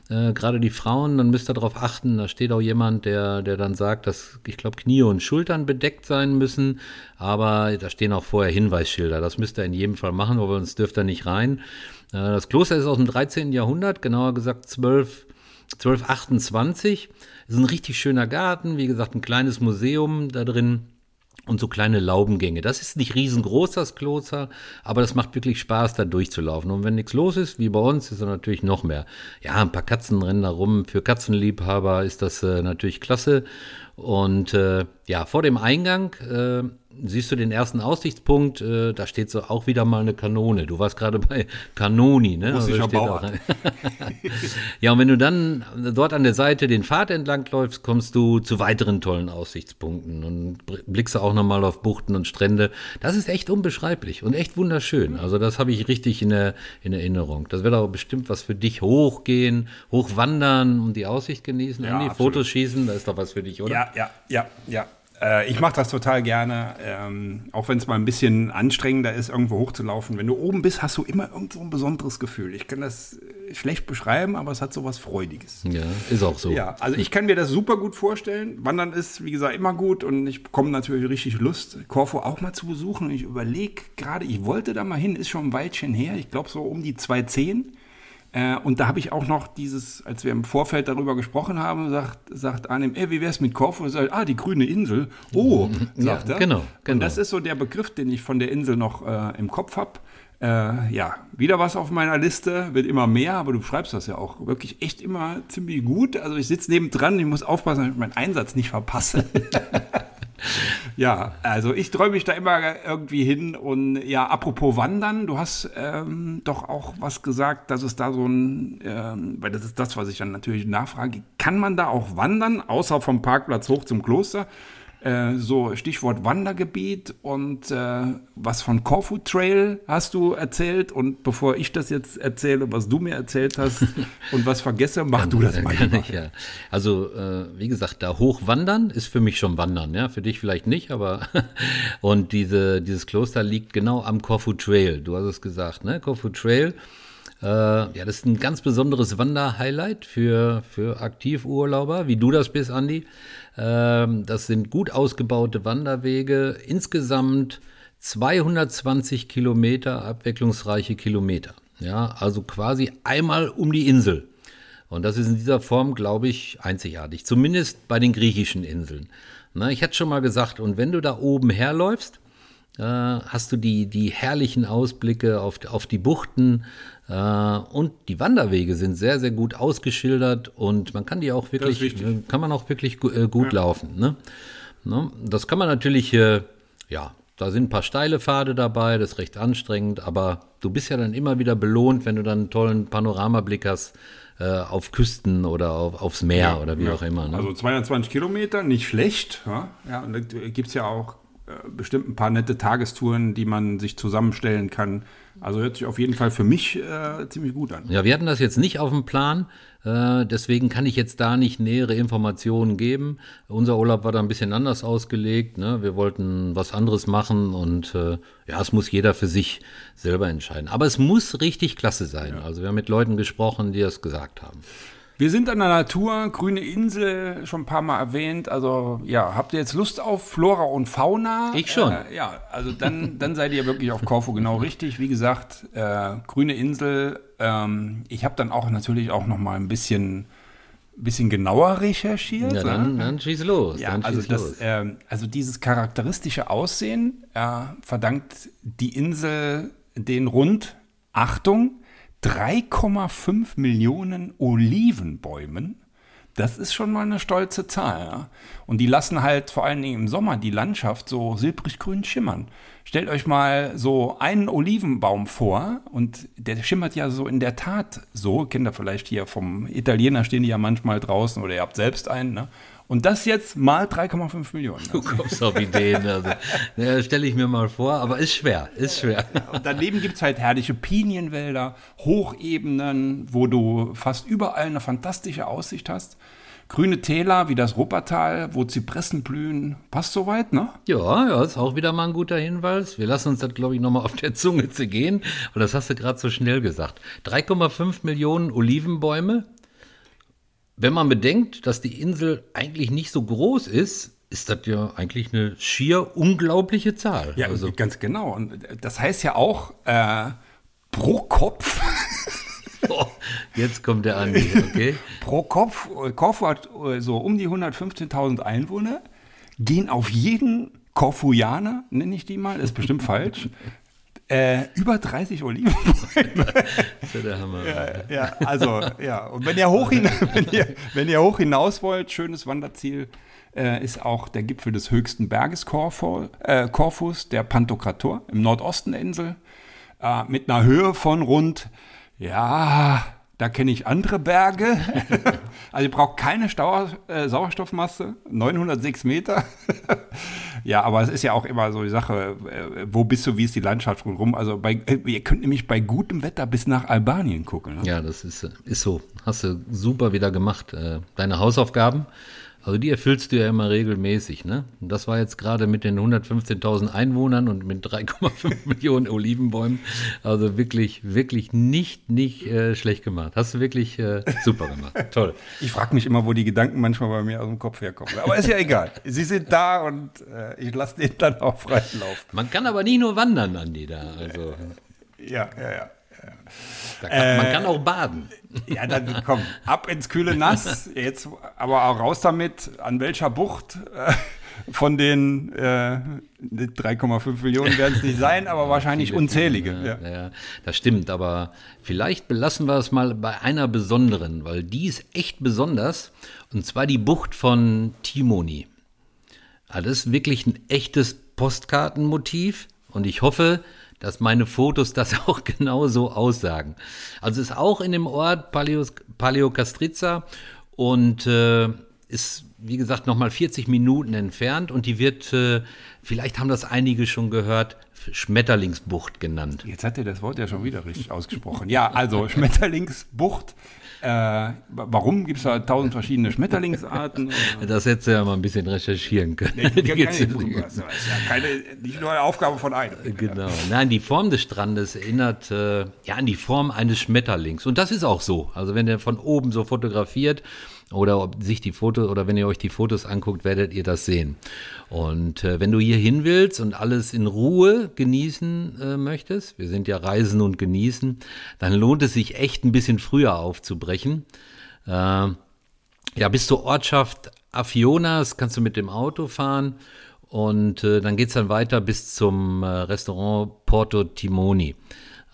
äh, gerade die Frauen, dann müsst ihr darauf achten, da steht auch jemand, der, der dann sagt, dass, ich glaube, Knie und Schultern bedeckt sein müssen, aber da stehen auch vorher Hinweisschilder. Das müsst ihr in jedem Fall machen, aber sonst dürft ihr nicht rein. Äh, das Kloster ist aus dem 13. Jahrhundert, genauer gesagt 12 1228. Ist ein richtig schöner Garten, wie gesagt, ein kleines Museum da drin und so kleine Laubengänge. Das ist nicht riesengroß, das Kloster, aber das macht wirklich Spaß, da durchzulaufen. Und wenn nichts los ist, wie bei uns, ist da natürlich noch mehr. Ja, ein paar Katzen rennen da rum. Für Katzenliebhaber ist das äh, natürlich klasse. Und äh, ja, vor dem Eingang äh, siehst du den ersten Aussichtspunkt, äh, da steht so auch wieder mal eine Kanone. Du warst gerade bei Kanoni, ne? Russischer also Bauart. ja, und wenn du dann dort an der Seite den Pfad entlang läufst, kommst du zu weiteren tollen Aussichtspunkten und blickst auch nochmal auf Buchten und Strände. Das ist echt unbeschreiblich und echt wunderschön. Also das habe ich richtig in, der, in Erinnerung. Das wäre doch bestimmt was für dich. Hochgehen, hochwandern und die Aussicht genießen, ja, Andi, Fotos schießen, da ist doch was für dich, oder? Ja, ja, ja, ja. Äh, ich mache das total gerne, ähm, auch wenn es mal ein bisschen anstrengender ist, irgendwo hochzulaufen. Wenn du oben bist, hast du immer irgend so ein besonderes Gefühl. Ich kann das äh, schlecht beschreiben, aber es hat so was Freudiges. Ja, ist auch so. Ja, also ich kann mir das super gut vorstellen. Wandern ist, wie gesagt, immer gut und ich bekomme natürlich richtig Lust, Korfu auch mal zu besuchen. Ich überlege gerade, ich wollte da mal hin, ist schon ein Weilchen her. Ich glaube so um die 210. Äh, und da habe ich auch noch dieses, als wir im Vorfeld darüber gesprochen haben, sagt, sagt Arnim, ey, wie wär's mit Korfu? Und sagt, ah, die grüne Insel. Oh, sagt ja, er. Genau, genau. Und das ist so der Begriff, den ich von der Insel noch äh, im Kopf habe. Äh, ja, wieder was auf meiner Liste, wird immer mehr, aber du schreibst das ja auch wirklich echt immer ziemlich gut. Also ich sitze nebendran, ich muss aufpassen, dass ich meinen Einsatz nicht verpasse. ja, also ich träume mich da immer irgendwie hin. Und ja, apropos Wandern, du hast ähm, doch auch was gesagt, dass es da so ein, ähm, weil das ist das, was ich dann natürlich nachfrage, kann man da auch wandern, außer vom Parkplatz hoch zum Kloster? Äh, so Stichwort Wandergebiet und äh, was von Corfu Trail hast du erzählt und bevor ich das jetzt erzähle, was du mir erzählt hast und was vergesse, mach kann, du das mal. Ich, ja. Also äh, wie gesagt, da hochwandern ist für mich schon Wandern, ja, für dich vielleicht nicht, aber und diese, dieses Kloster liegt genau am Corfu Trail, du hast es gesagt, ne, Corfu Trail. Äh, ja, das ist ein ganz besonderes Wanderhighlight für, für Aktivurlauber, wie du das bist, Andi. Ähm, das sind gut ausgebaute Wanderwege, insgesamt 220 Kilometer, abwechslungsreiche Kilometer. Ja, also quasi einmal um die Insel. Und das ist in dieser Form, glaube ich, einzigartig. Zumindest bei den griechischen Inseln. Na, ich hatte schon mal gesagt, und wenn du da oben herläufst, hast du die, die herrlichen Ausblicke auf, auf die Buchten, äh, und die Wanderwege sind sehr, sehr gut ausgeschildert und man kann die auch wirklich, kann man auch wirklich äh, gut ja. laufen. Ne? Ne? Das kann man natürlich, äh, ja, da sind ein paar steile Pfade dabei, das ist recht anstrengend, aber du bist ja dann immer wieder belohnt, wenn du dann einen tollen Panoramablick hast äh, auf Küsten oder auf, aufs Meer ja, oder wie ja. auch immer. Ne? Also 220 Kilometer, nicht schlecht. Ja, und da gibt es ja auch äh, bestimmt ein paar nette Tagestouren, die man sich zusammenstellen kann also hört sich auf jeden Fall für mich äh, ziemlich gut an. Ja, wir hatten das jetzt nicht auf dem Plan. Äh, deswegen kann ich jetzt da nicht nähere Informationen geben. Unser Urlaub war da ein bisschen anders ausgelegt. Ne? Wir wollten was anderes machen und äh, ja, es muss jeder für sich selber entscheiden. Aber es muss richtig klasse sein. Ja. Also wir haben mit Leuten gesprochen, die das gesagt haben. Wir sind an der Natur, grüne Insel, schon ein paar Mal erwähnt. Also ja, habt ihr jetzt Lust auf Flora und Fauna? Ich schon. Äh, ja, also dann, dann seid ihr wirklich auf Korfu genau richtig. Wie gesagt, äh, grüne Insel. Ähm, ich habe dann auch natürlich auch noch mal ein bisschen, bisschen genauer recherchiert. Ja, ne? dann, dann schieß los. Ja, dann also, schieß das, los. ähm, also dieses charakteristische Aussehen äh, verdankt die Insel den rund, Achtung, 3,5 Millionen Olivenbäumen. Das ist schon mal eine stolze Zahl. Ja? Und die lassen halt vor allen Dingen im Sommer die Landschaft so silbrig-grün schimmern. Stellt euch mal so einen Olivenbaum vor und der schimmert ja so in der Tat so. Kennt ihr vielleicht hier vom Italiener, stehen die ja manchmal draußen oder ihr habt selbst einen. Ne? Und das jetzt mal 3,5 Millionen. Du kommst auf Ideen. Also, ja, Stelle ich mir mal vor, aber ist schwer, ist schwer. Und daneben gibt es halt herrliche Pinienwälder, Hochebenen, wo du fast überall eine fantastische Aussicht hast. Grüne Täler wie das Ruppertal, wo Zypressen blühen. Passt soweit, ne? Ja, ja, ist auch wieder mal ein guter Hinweis. Wir lassen uns das, glaube ich, nochmal auf der Zunge zu gehen. Und das hast du gerade so schnell gesagt. 3,5 Millionen Olivenbäume. Wenn man bedenkt, dass die Insel eigentlich nicht so groß ist, ist das ja eigentlich eine schier unglaubliche Zahl. Ja, also, ganz genau. Und das heißt ja auch äh, pro Kopf. oh, jetzt kommt der Andi, okay? pro Kopf, Korfu hat äh, so um die 115.000 Einwohner, gehen auf jeden Korfuianer, nenne ich die mal, ist bestimmt falsch, äh, über 30 Olivenbäume. Das ist ja der Hammer. Ja, ja, also, ja. Und wenn ihr hoch, hin, wenn ihr, wenn ihr hoch hinaus wollt, schönes Wanderziel, äh, ist auch der Gipfel des höchsten Berges Korfu, äh, Korfus, der Pantokrator, im Nordosten der Insel, äh, mit einer Höhe von rund, ja, da kenne ich andere Berge. also ihr braucht keine Stau äh, Sauerstoffmasse, 906 Meter. ja, aber es ist ja auch immer so die Sache, äh, wo bist du, wie ist die Landschaft rundherum. Also bei, äh, ihr könnt nämlich bei gutem Wetter bis nach Albanien gucken. Ne? Ja, das ist, ist so. Hast du super wieder gemacht. Äh, Deine Hausaufgaben, also die erfüllst du ja immer regelmäßig. Ne? Und das war jetzt gerade mit den 115.000 Einwohnern und mit 3,5 Millionen Olivenbäumen. Also wirklich, wirklich nicht, nicht äh, schlecht gemacht. Hast du wirklich äh, super gemacht. Toll. Ich frage mich immer, wo die Gedanken manchmal bei mir aus dem Kopf herkommen. Aber ist ja egal. Sie sind da und äh, ich lasse den dann auch freien Lauf. Man kann aber nicht nur wandern, Andi, da. Also, Ja, ja, ja. Kann, man kann auch baden. Ja, dann komm, ab ins kühle Nass. Jetzt aber auch raus damit. An welcher Bucht äh, von den äh, 3,5 Millionen werden es nicht sein, aber wahrscheinlich unzählige. Ja. Ja, ja, das stimmt, aber vielleicht belassen wir es mal bei einer besonderen, weil die ist echt besonders. Und zwar die Bucht von Timoni. Also das ist wirklich ein echtes Postkartenmotiv und ich hoffe, dass meine Fotos das auch genauso aussagen. Also ist auch in dem Ort Paleo, Paleokastrizza und äh, ist, wie gesagt, nochmal 40 Minuten entfernt und die wird, äh, vielleicht haben das einige schon gehört, Schmetterlingsbucht genannt. Jetzt hat er das Wort ja schon wieder richtig ausgesprochen. Ja, also Schmetterlingsbucht. Äh, warum gibt es da tausend verschiedene Schmetterlingsarten? Das hättest du ja mal ein bisschen recherchieren können. Nee, Die keine, gibt's- das ist ja keine, nicht nur eine Aufgabe von einem. Genau. Nein, die Form des Strandes erinnert äh, ja an die Form eines Schmetterlings. Und das ist auch so. Also wenn ihr von oben so fotografiert oder ob sich die Fotos oder wenn ihr euch die Fotos anguckt, werdet ihr das sehen. Und äh, wenn du hier hin willst und alles in Ruhe genießen äh, möchtest, wir sind ja Reisen und Genießen, dann lohnt es sich echt ein bisschen früher aufzubrechen. Äh, ja, bis zur Ortschaft Afionas kannst du mit dem Auto fahren und äh, dann geht es dann weiter bis zum äh, Restaurant Porto Timoni.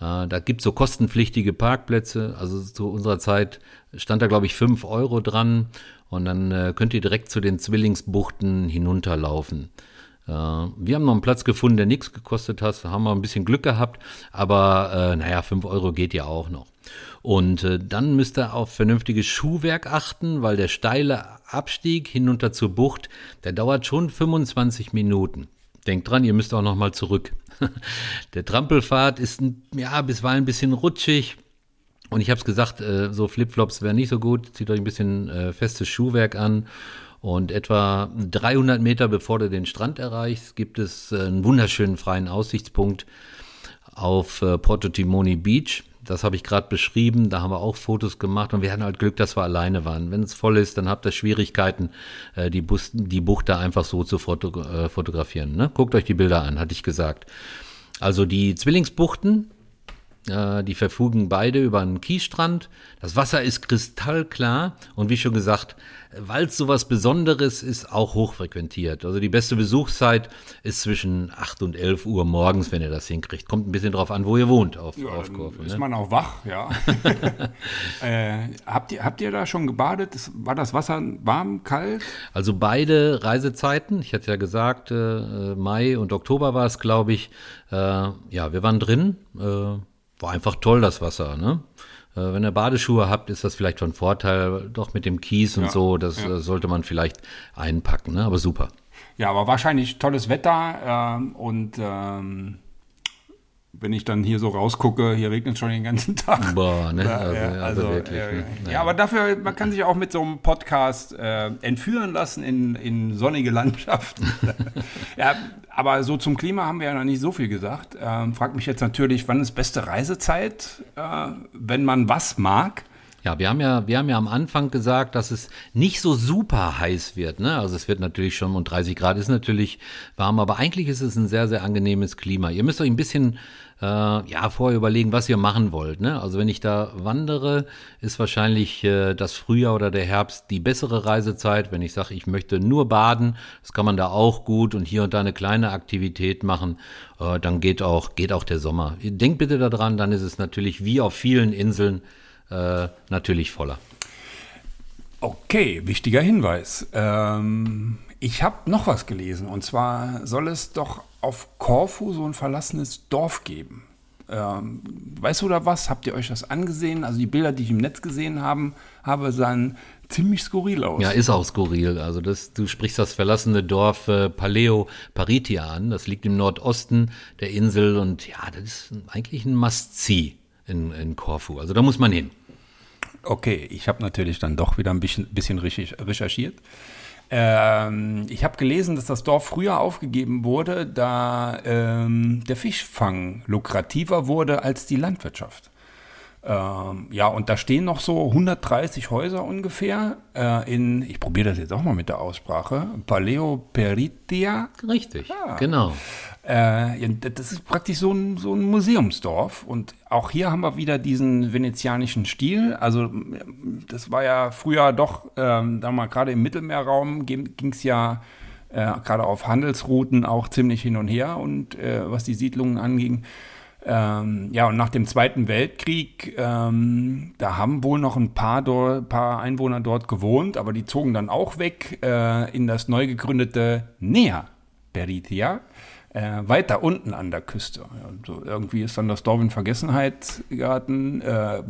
Äh, da gibt es so kostenpflichtige Parkplätze. Also zu unserer Zeit stand da, glaube ich, 5 Euro dran und dann äh, könnt ihr direkt zu den Zwillingsbuchten hinunterlaufen. Äh, wir haben noch einen Platz gefunden, der nichts gekostet hat, haben wir ein bisschen Glück gehabt, aber äh, naja, 5 Euro geht ja auch noch. Und äh, dann müsst ihr auf vernünftiges Schuhwerk achten, weil der steile Abstieg hinunter zur Bucht, der dauert schon 25 Minuten. Denkt dran, ihr müsst auch noch mal zurück. der Trampelpfad ist ja bisweilen ein bisschen rutschig. Und ich habe es gesagt, äh, so Flipflops wären nicht so gut. Zieht euch ein bisschen äh, festes Schuhwerk an. Und etwa 300 Meter bevor du den Strand erreichst, gibt es äh, einen wunderschönen freien Aussichtspunkt auf Porto Timoni Beach. Das habe ich gerade beschrieben. Da haben wir auch Fotos gemacht und wir hatten halt Glück, dass wir alleine waren. Wenn es voll ist, dann habt ihr Schwierigkeiten, die, Bus die Bucht da einfach so zu foto fotografieren. Ne? Guckt euch die Bilder an, hatte ich gesagt. Also die Zwillingsbuchten, die verfügen beide über einen Kiesstrand. Das Wasser ist kristallklar und wie schon gesagt, weil es so was Besonderes ist, auch hochfrequentiert. Also die beste Besuchszeit ist zwischen 8 und 11 Uhr morgens, wenn ihr das hinkriegt. Kommt ein bisschen drauf an, wo ihr wohnt auf, ja, auf Korfu. Ist ne? man auch wach, ja. äh, habt, ihr, habt ihr da schon gebadet? War das Wasser warm, kalt? Also beide Reisezeiten. Ich hatte ja gesagt, äh, Mai und Oktober war es, glaube ich. Äh, ja, wir waren drin. War einfach toll, das Wasser. Ne? Äh, wenn ihr Badeschuhe habt, ist das vielleicht von Vorteil, doch mit dem Kies und ja, so, das ja. Äh, sollte man vielleicht einpacken, ne? aber super. Ja, aber wahrscheinlich tolles Wetter ähm, und ähm, wenn ich dann hier so rausgucke, hier regnet es schon den ganzen Tag. Boah, ne? Also, ja, also, also wirklich. Äh, ne? ja. ja. aber dafür, man kann sich auch mit so einem Podcast äh, entführen lassen in, in sonnige Landschaften. ja, aber so zum Klima haben wir ja noch nicht so viel gesagt. Ähm, fragt mich jetzt natürlich, wann ist beste Reisezeit, äh, wenn man was mag? Ja, wir haben ja, wir haben ja am Anfang gesagt, dass es nicht so super heiß wird. Ne? Also es wird natürlich schon und 30 Grad ist natürlich warm, aber eigentlich ist es ein sehr, sehr angenehmes Klima. Ihr müsst euch ein bisschen äh, ja, vorher überlegen, was ihr machen wollt. Ne? Also wenn ich da wandere, ist wahrscheinlich äh, das Frühjahr oder der Herbst die bessere Reisezeit. Wenn ich sage, ich möchte nur baden, das kann man da auch gut und hier und da eine kleine Aktivität machen, äh, dann geht auch, geht auch der Sommer. Denkt bitte daran, dann ist es natürlich wie auf vielen Inseln äh, natürlich voller. Okay, wichtiger Hinweis. Ähm, ich habe noch was gelesen und zwar soll es doch auf Korfu so ein verlassenes Dorf geben. Ähm, weißt du da was? Habt ihr euch das angesehen? Also die Bilder, die ich im Netz gesehen haben, habe, sahen ziemlich skurril aus. Ja, ist auch skurril. Also das, du sprichst das verlassene Dorf äh, Paleo Paritia an. Das liegt im Nordosten der Insel und ja, das ist eigentlich ein Must-See in, in Korfu. Also da muss man hin. Okay, ich habe natürlich dann doch wieder ein bisschen, bisschen recherchiert. Ähm, ich habe gelesen, dass das Dorf früher aufgegeben wurde, da ähm, der Fischfang lukrativer wurde als die Landwirtschaft. Ähm, ja, und da stehen noch so 130 Häuser ungefähr äh, in, ich probiere das jetzt auch mal mit der Aussprache, Paleo Peritia. Richtig, ja. genau. Äh, das ist praktisch so ein, so ein Museumsdorf. Und auch hier haben wir wieder diesen venezianischen Stil. Also das war ja früher doch, ähm, da mal gerade im Mittelmeerraum ging es ja äh, gerade auf Handelsrouten auch ziemlich hin und her und äh, was die Siedlungen anging. Ähm, ja, und nach dem Zweiten Weltkrieg, ähm, da haben wohl noch ein paar, paar Einwohner dort gewohnt, aber die zogen dann auch weg äh, in das neu gegründete Nea Peritia äh, weiter unten an der Küste. Also irgendwie ist dann das Dorf in Vergessenheit geraten, äh, äh,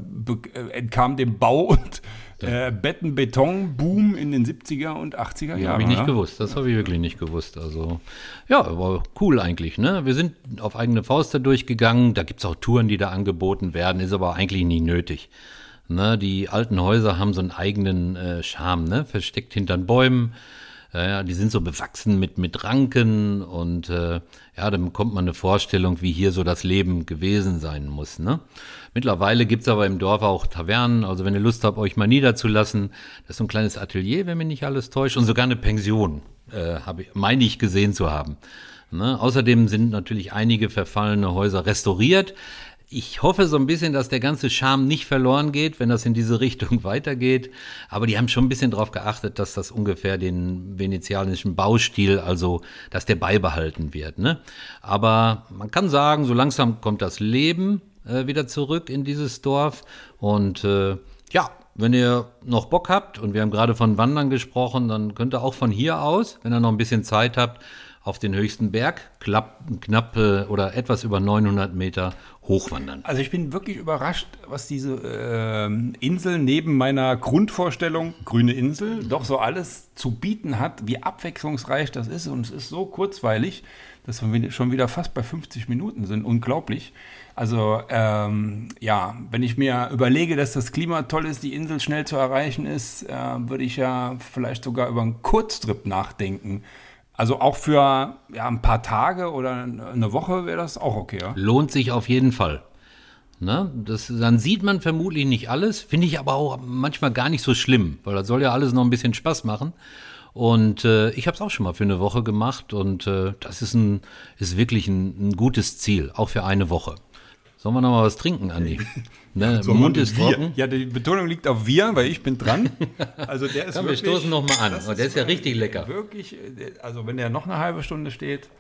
entkam dem Bau und äh, Beton-Boom in den 70er und 80er Jahren. Habe ich nicht ja? gewusst, das habe ich wirklich nicht gewusst. Also ja, aber cool eigentlich. Ne? Wir sind auf eigene Faust da durchgegangen, da gibt es auch Touren, die da angeboten werden, ist aber eigentlich nicht nötig. Ne? Die alten Häuser haben so einen eigenen äh, Charme, ne? versteckt hinter Bäumen. Ja, die sind so bewachsen mit, mit Ranken und äh, ja, dann bekommt man eine Vorstellung, wie hier so das Leben gewesen sein muss. Ne? Mittlerweile gibt es aber im Dorf auch Tavernen, also wenn ihr Lust habt, euch mal niederzulassen, das ist so ein kleines Atelier, wenn mich nicht alles täuscht, und sogar eine Pension, äh, habe ich, meine ich gesehen zu haben. Ne? Außerdem sind natürlich einige verfallene Häuser restauriert ich hoffe so ein bisschen, dass der ganze Charme nicht verloren geht, wenn das in diese Richtung weitergeht. Aber die haben schon ein bisschen darauf geachtet, dass das ungefähr den venezianischen Baustil, also dass der beibehalten wird. Ne? Aber man kann sagen, so langsam kommt das Leben äh, wieder zurück in dieses Dorf. Und äh, ja, wenn ihr noch Bock habt, und wir haben gerade von Wandern gesprochen, dann könnt ihr auch von hier aus, wenn ihr noch ein bisschen Zeit habt, auf den höchsten Berg, knapp, knapp äh, oder etwas über 900 Meter hochwandern. Also ich bin wirklich überrascht, was diese äh, Insel neben meiner Grundvorstellung, grüne Insel, doch so alles zu bieten hat, wie abwechslungsreich das ist. Und es ist so kurzweilig, dass wir schon wieder fast bei 50 Minuten sind. Unglaublich. Also ähm, ja, wenn ich mir überlege, dass das Klima toll ist, die Insel schnell zu erreichen ist, äh, würde ich ja vielleicht sogar über einen Kurztrip nachdenken Also auch für ja, ein paar Tage oder eine Woche wäre das auch okay, ja? Lohnt sich auf jeden Fall. Ne? Das, dann sieht man vermutlich nicht alles, finde ich aber auch manchmal gar nicht so schlimm, weil das soll ja alles noch ein bisschen Spaß machen. Und äh, ich habe es auch schon mal für eine Woche gemacht und äh, das ist, ein, ist wirklich ein, ein, gutes Ziel, auch für eine Woche. Sollen wir noch mal was trinken, Andi? Ne, so Mund ist trocken. Ja, die Betonung liegt auf wir, weil ich bin dran. Also der ist Komm, wirklich, wir stoßen noch mal an. Der ist ja richtig lecker. Wirklich, also wenn der noch eine halbe Stunde steht.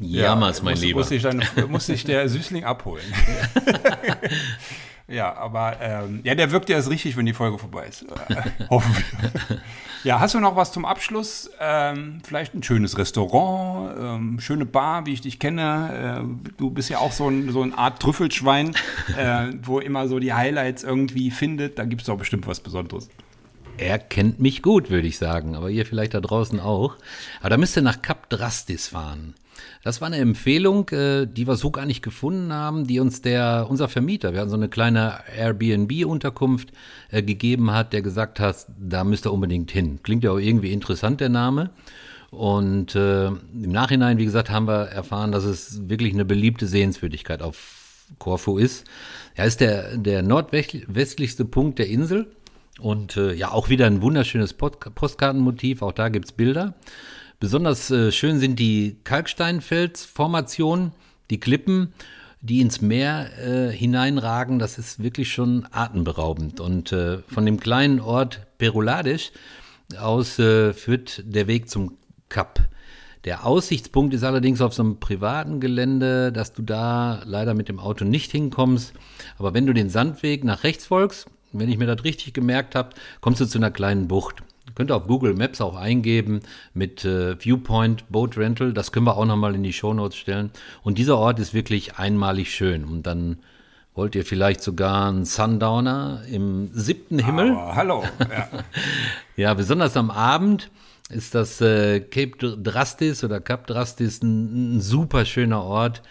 Jammer's, ja, mein muss, Lieber. Muss sich, dann, muss sich der Süßling abholen. ja, aber ähm, ja, der wirkt ja erst richtig, wenn die Folge vorbei ist. Hoffen wir. Ja, hast du noch was zum Abschluss? Ähm, vielleicht ein schönes Restaurant, ähm, schöne Bar, wie ich dich kenne. Äh, du bist ja auch so, ein, so eine Art Trüffelschwein, äh, wo immer so die Highlights irgendwie findet. Da gibt es doch bestimmt was Besonderes. Er kennt mich gut, würde ich sagen, aber ihr vielleicht da draußen auch. Aber da müsst ihr nach Cap Drastis fahren. Das war eine Empfehlung, äh, die wir so gar nicht gefunden haben, die uns der, unser Vermieter, wir hatten so eine kleine Airbnb-Unterkunft äh, gegeben hat, der gesagt hat, da müsst ihr unbedingt hin. Klingt ja auch irgendwie interessant, der Name. Und äh, im Nachhinein, wie gesagt, haben wir erfahren, dass es wirklich eine beliebte Sehenswürdigkeit auf Korfu ist. Ja, ist der, der nordwestlichste Punkt der Insel und äh, ja, auch wieder ein wunderschönes Postkartenmotiv, auch da gibt es Bilder. Besonders äh, schön sind die Kalksteinfelsformationen, die Klippen, die ins Meer äh, hineinragen. Das ist wirklich schon atemberaubend. Und äh, von dem kleinen Ort Peruladisch aus äh, führt der Weg zum Kap. Der Aussichtspunkt ist allerdings auf so einem privaten Gelände, dass du da leider mit dem Auto nicht hinkommst. Aber wenn du den Sandweg nach rechts folgst, wenn ich mir das richtig gemerkt habe, kommst du zu einer kleinen Bucht. Könnt ihr auf Google Maps auch eingeben mit äh, Viewpoint Boat Rental. Das können wir auch nochmal in die Show Notes stellen. Und dieser Ort ist wirklich einmalig schön. Und dann wollt ihr vielleicht sogar einen Sundowner im siebten Himmel. Aber hallo. Ja. ja, besonders am Abend ist das äh, Cape Drastis oder Cap Drastis ein, ein super schöner Ort,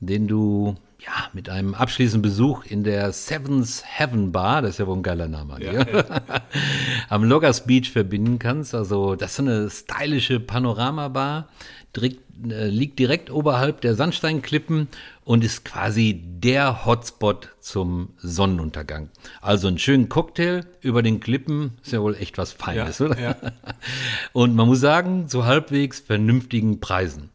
den du ja, mit einem abschließenden Besuch in der Seven's Heaven Bar, das ist ja wohl ein geiler Name, ja, ja. am Loggers Beach verbinden kannst. Also, das ist eine stylische Panoramabar, direkt, äh, liegt direkt oberhalb der Sandsteinklippen und ist quasi der Hotspot zum Sonnenuntergang. Also einen schönen Cocktail über den Klippen ist ja wohl echt was Feines, ja, oder? Und man muss sagen, zu halbwegs vernünftigen Preisen.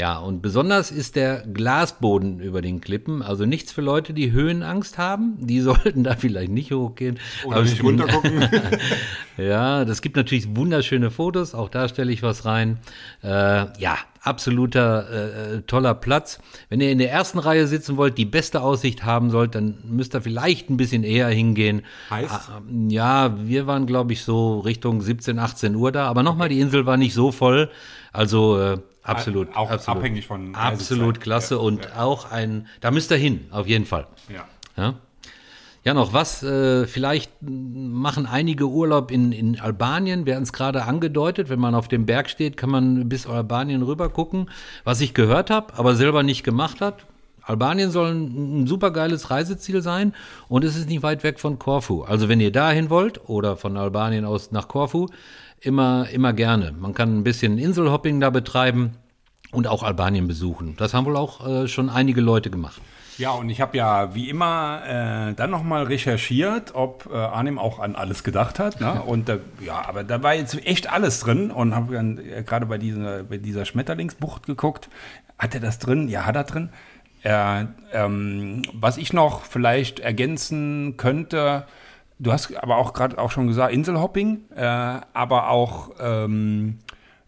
Ja, und besonders ist der Glasboden über den Klippen. Also nichts für Leute, die Höhenangst haben. Die sollten da vielleicht nicht hochgehen. Oder Aber nicht runtergucken. ja, das gibt natürlich wunderschöne Fotos. Auch da stelle ich was rein. Äh, ja, absoluter äh, äh, toller Platz. Wenn ihr in der ersten Reihe sitzen wollt, die beste Aussicht haben sollt, dann müsst ihr vielleicht ein bisschen eher hingehen. Heißt? Ah, ja, wir waren, glaube ich, so Richtung 17, 18 Uhr da. Aber nochmal, die Insel war nicht so voll. Also äh, Absolut. Auch absolut. abhängig von. Absolut klasse ja, und ja. auch ein, da müsst ihr hin, auf jeden Fall. Ja. Ja, ja noch was, äh, vielleicht machen einige Urlaub in, in Albanien, wir haben es gerade angedeutet, wenn man auf dem Berg steht, kann man bis Albanien rüber gucken, was ich gehört habe, aber selber nicht gemacht hat. Albanien soll ein, ein super geiles Reiseziel sein und es ist nicht weit weg von Korfu. Also wenn ihr dahin wollt oder von Albanien aus nach Korfu, immer, immer gerne. Man kann ein bisschen Inselhopping da betreiben und auch Albanien besuchen. Das haben wohl auch äh, schon einige Leute gemacht. Ja, und ich habe ja wie immer äh, dann nochmal recherchiert, ob äh, Arnim auch an alles gedacht hat. Ne? Und äh, ja, aber da war jetzt echt alles drin und habe dann äh, gerade bei dieser, bei dieser Schmetterlingsbucht geguckt. Hat er das drin? Ja, hat er drin. Äh, ähm, was ich noch vielleicht ergänzen könnte, Du hast aber auch gerade auch schon gesagt, Inselhopping, äh, aber auch, ähm,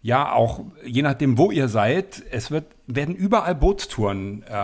ja, auch je nachdem, wo ihr seid, es wird, werden überall Bootstouren äh,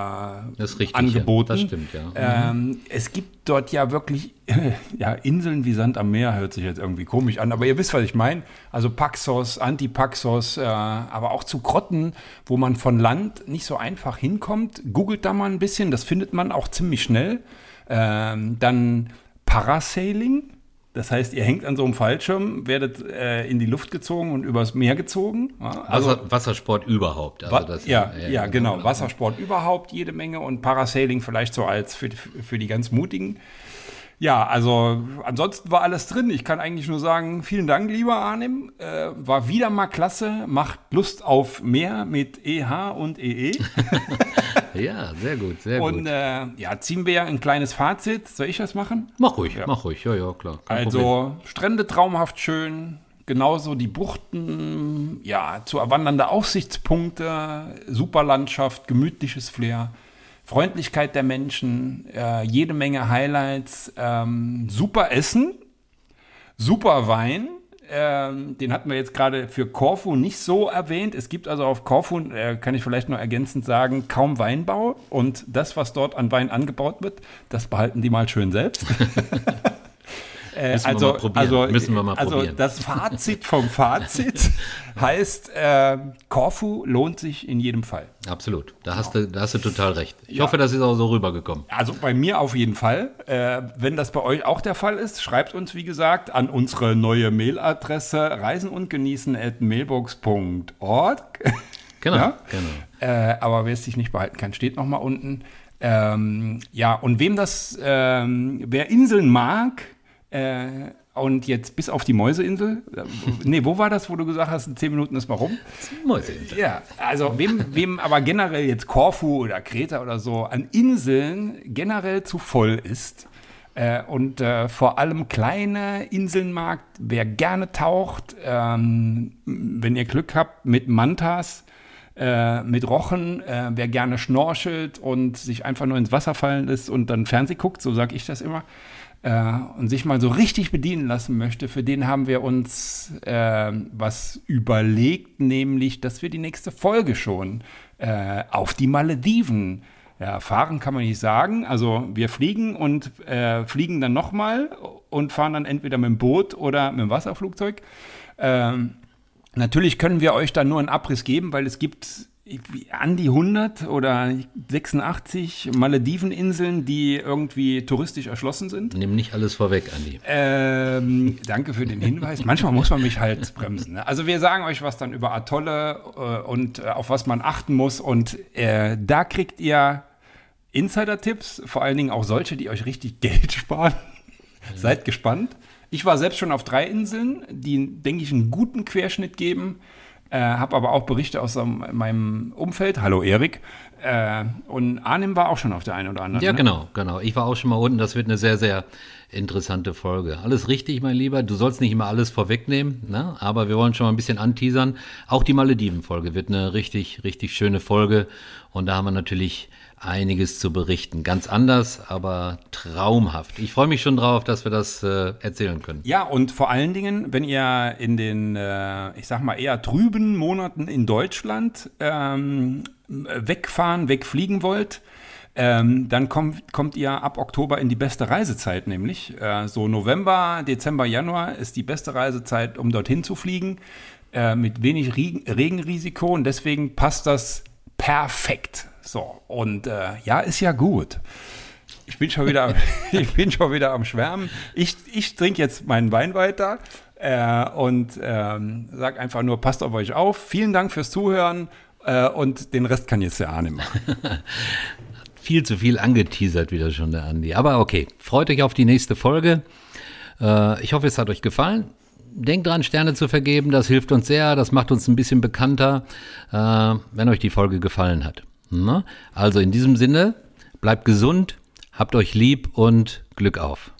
richtig, angeboten. Ja, das stimmt, ja. Ähm. Es gibt dort ja wirklich ja, Inseln wie Sand am Meer, hört sich jetzt irgendwie komisch an, aber ihr wisst, was ich meine. Also Paxos, Antipaxos, äh, aber auch zu Grotten, wo man von Land nicht so einfach hinkommt. Googelt da mal ein bisschen, das findet man auch ziemlich schnell. Ähm, dann Parasailing. Das heißt, ihr hängt an so einem Fallschirm, werdet äh, in die Luft gezogen und übers Meer gezogen. Ja, also Wasser, Wassersport überhaupt. Also das, ja, ja, ja, genau. genau. Wassersport überhaupt, jede Menge und Parasailing vielleicht so als für, für die ganz Mutigen. Ja, also ansonsten war alles drin. Ich kann eigentlich nur sagen, vielen Dank, lieber Arnim. Äh, war wieder mal klasse. Macht Lust auf mehr mit EH und EE. ja, sehr gut, sehr und, gut. äh, ja, ziehen wir ein kleines Fazit. Soll ich das machen? Mach ruhig, mach ruhig. Ja, ja, klar. kein Also Problem. Strände traumhaft schön, genauso die Buchten, ja, zu erwandernde Aussichtspunkte, super Landschaft, gemütliches Flair, Freundlichkeit der Menschen, äh, jede Menge Highlights, ähm, super Essen, super Wein. Ähm, den hatten wir jetzt gerade für Korfu nicht so erwähnt. Es gibt also auf Korfu, äh, kann ich vielleicht noch ergänzend sagen, kaum Weinbau. Und das, was dort an Wein angebaut wird, das behalten die mal schön selbst. Äh, Müssen wir also, mal probieren. also, Müssen wir mal also probieren. das Fazit vom Fazit heißt, äh, Korfu lohnt sich in jedem Fall. Absolut. Da hast, du, da hast du total recht. Ich hoffe, das ist auch so rübergekommen. Also bei mir auf jeden Fall. Äh, wenn das bei euch auch der Fall ist, schreibt uns, wie gesagt, an unsere neue Mailadresse reisenundgenießen.mailbox.org. Genau, Ja? genau. Äh, aber wer es sich nicht behalten kann, steht nochmal unten. Ähm, ja, und wem das, ähm, wer Inseln mag, äh, und jetzt bis auf die Mäuseinsel, äh, nee, wo war das, wo du gesagt hast, in zehn Minuten ist mal rum? Mäuseinsel. Ja, also wem, wem aber generell jetzt Korfu oder Kreta oder so an Inseln generell zu voll ist äh, und äh, vor allem kleine Inseln mag, wer gerne taucht, ähm, wenn ihr Glück habt mit Mantas, äh, mit Rochen, äh, wer gerne schnorchelt und sich einfach nur ins Wasser fallen lässt und dann Fernseh guckt, so sage ich das immer, äh, und sich mal so richtig bedienen lassen möchte, für den haben wir uns äh, was überlegt, nämlich, dass wir die nächste Folge schon äh, auf die Malediven ja, fahren, kann man nicht sagen. Also wir fliegen und äh, fliegen dann nochmal und fahren dann entweder mit dem Boot oder mit dem Wasserflugzeug. Ähm, Natürlich können wir euch da nur einen Abriss geben, weil es gibt an die 100 oder 86 Malediveninseln, die irgendwie touristisch erschlossen sind. Nimm nicht alles vorweg, Andi. Ähm, danke für den Hinweis. Manchmal muss man mich halt bremsen. Ne? Also wir sagen euch was dann über Atolle äh, und äh, auf was man achten muss. Und äh, da kriegt ihr Insider-Tipps, vor allen Dingen auch solche, die euch richtig Geld sparen. Seid gespannt. Ich war selbst schon auf drei Inseln, die, denke ich, einen guten Querschnitt geben. Äh, habe aber auch Berichte aus meinem Umfeld. Hallo Erik. Äh, und Arnim war auch schon auf der einen oder anderen. Ja, ne? genau, genau. Ich war auch schon mal unten. Das wird eine sehr, sehr interessante Folge. Alles richtig, mein Lieber. Du sollst nicht immer alles vorwegnehmen, ne? aber wir wollen schon mal ein bisschen anteasern. Auch die Malediven-Folge wird eine richtig, richtig schöne Folge. Und da haben wir natürlich einiges zu berichten. Ganz anders, aber traumhaft. Ich freue mich schon drauf, dass wir das äh, erzählen können. Ja, und vor allen Dingen, wenn ihr in den, äh, ich sag mal, eher trüben Monaten in Deutschland ähm, wegfahren, wegfliegen wollt, ähm, dann kommt, kommt ihr ab Oktober in die beste Reisezeit, nämlich äh, so November, Dezember, Januar ist die beste Reisezeit, um dorthin zu fliegen, äh, mit wenig Regen Regenrisiko und deswegen passt das perfekt. So, und äh, ja, ist ja gut. Ich bin schon wieder, ich bin schon wieder am Schwärmen. Ich, ich trinke jetzt meinen Wein weiter äh, und ähm, sag einfach nur, passt auf euch auf. Vielen Dank fürs Zuhören äh, und den Rest kann jetzt der Arne machen. Viel zu viel angeteasert wieder schon der Andi. Aber okay, freut euch auf die nächste Folge. Äh, ich hoffe, es hat euch gefallen. Denkt dran, Sterne zu vergeben, das hilft uns sehr, das macht uns ein bisschen bekannter, äh, wenn euch die Folge gefallen hat. Ne? Also in diesem Sinne, bleibt gesund, habt euch lieb und Glück auf.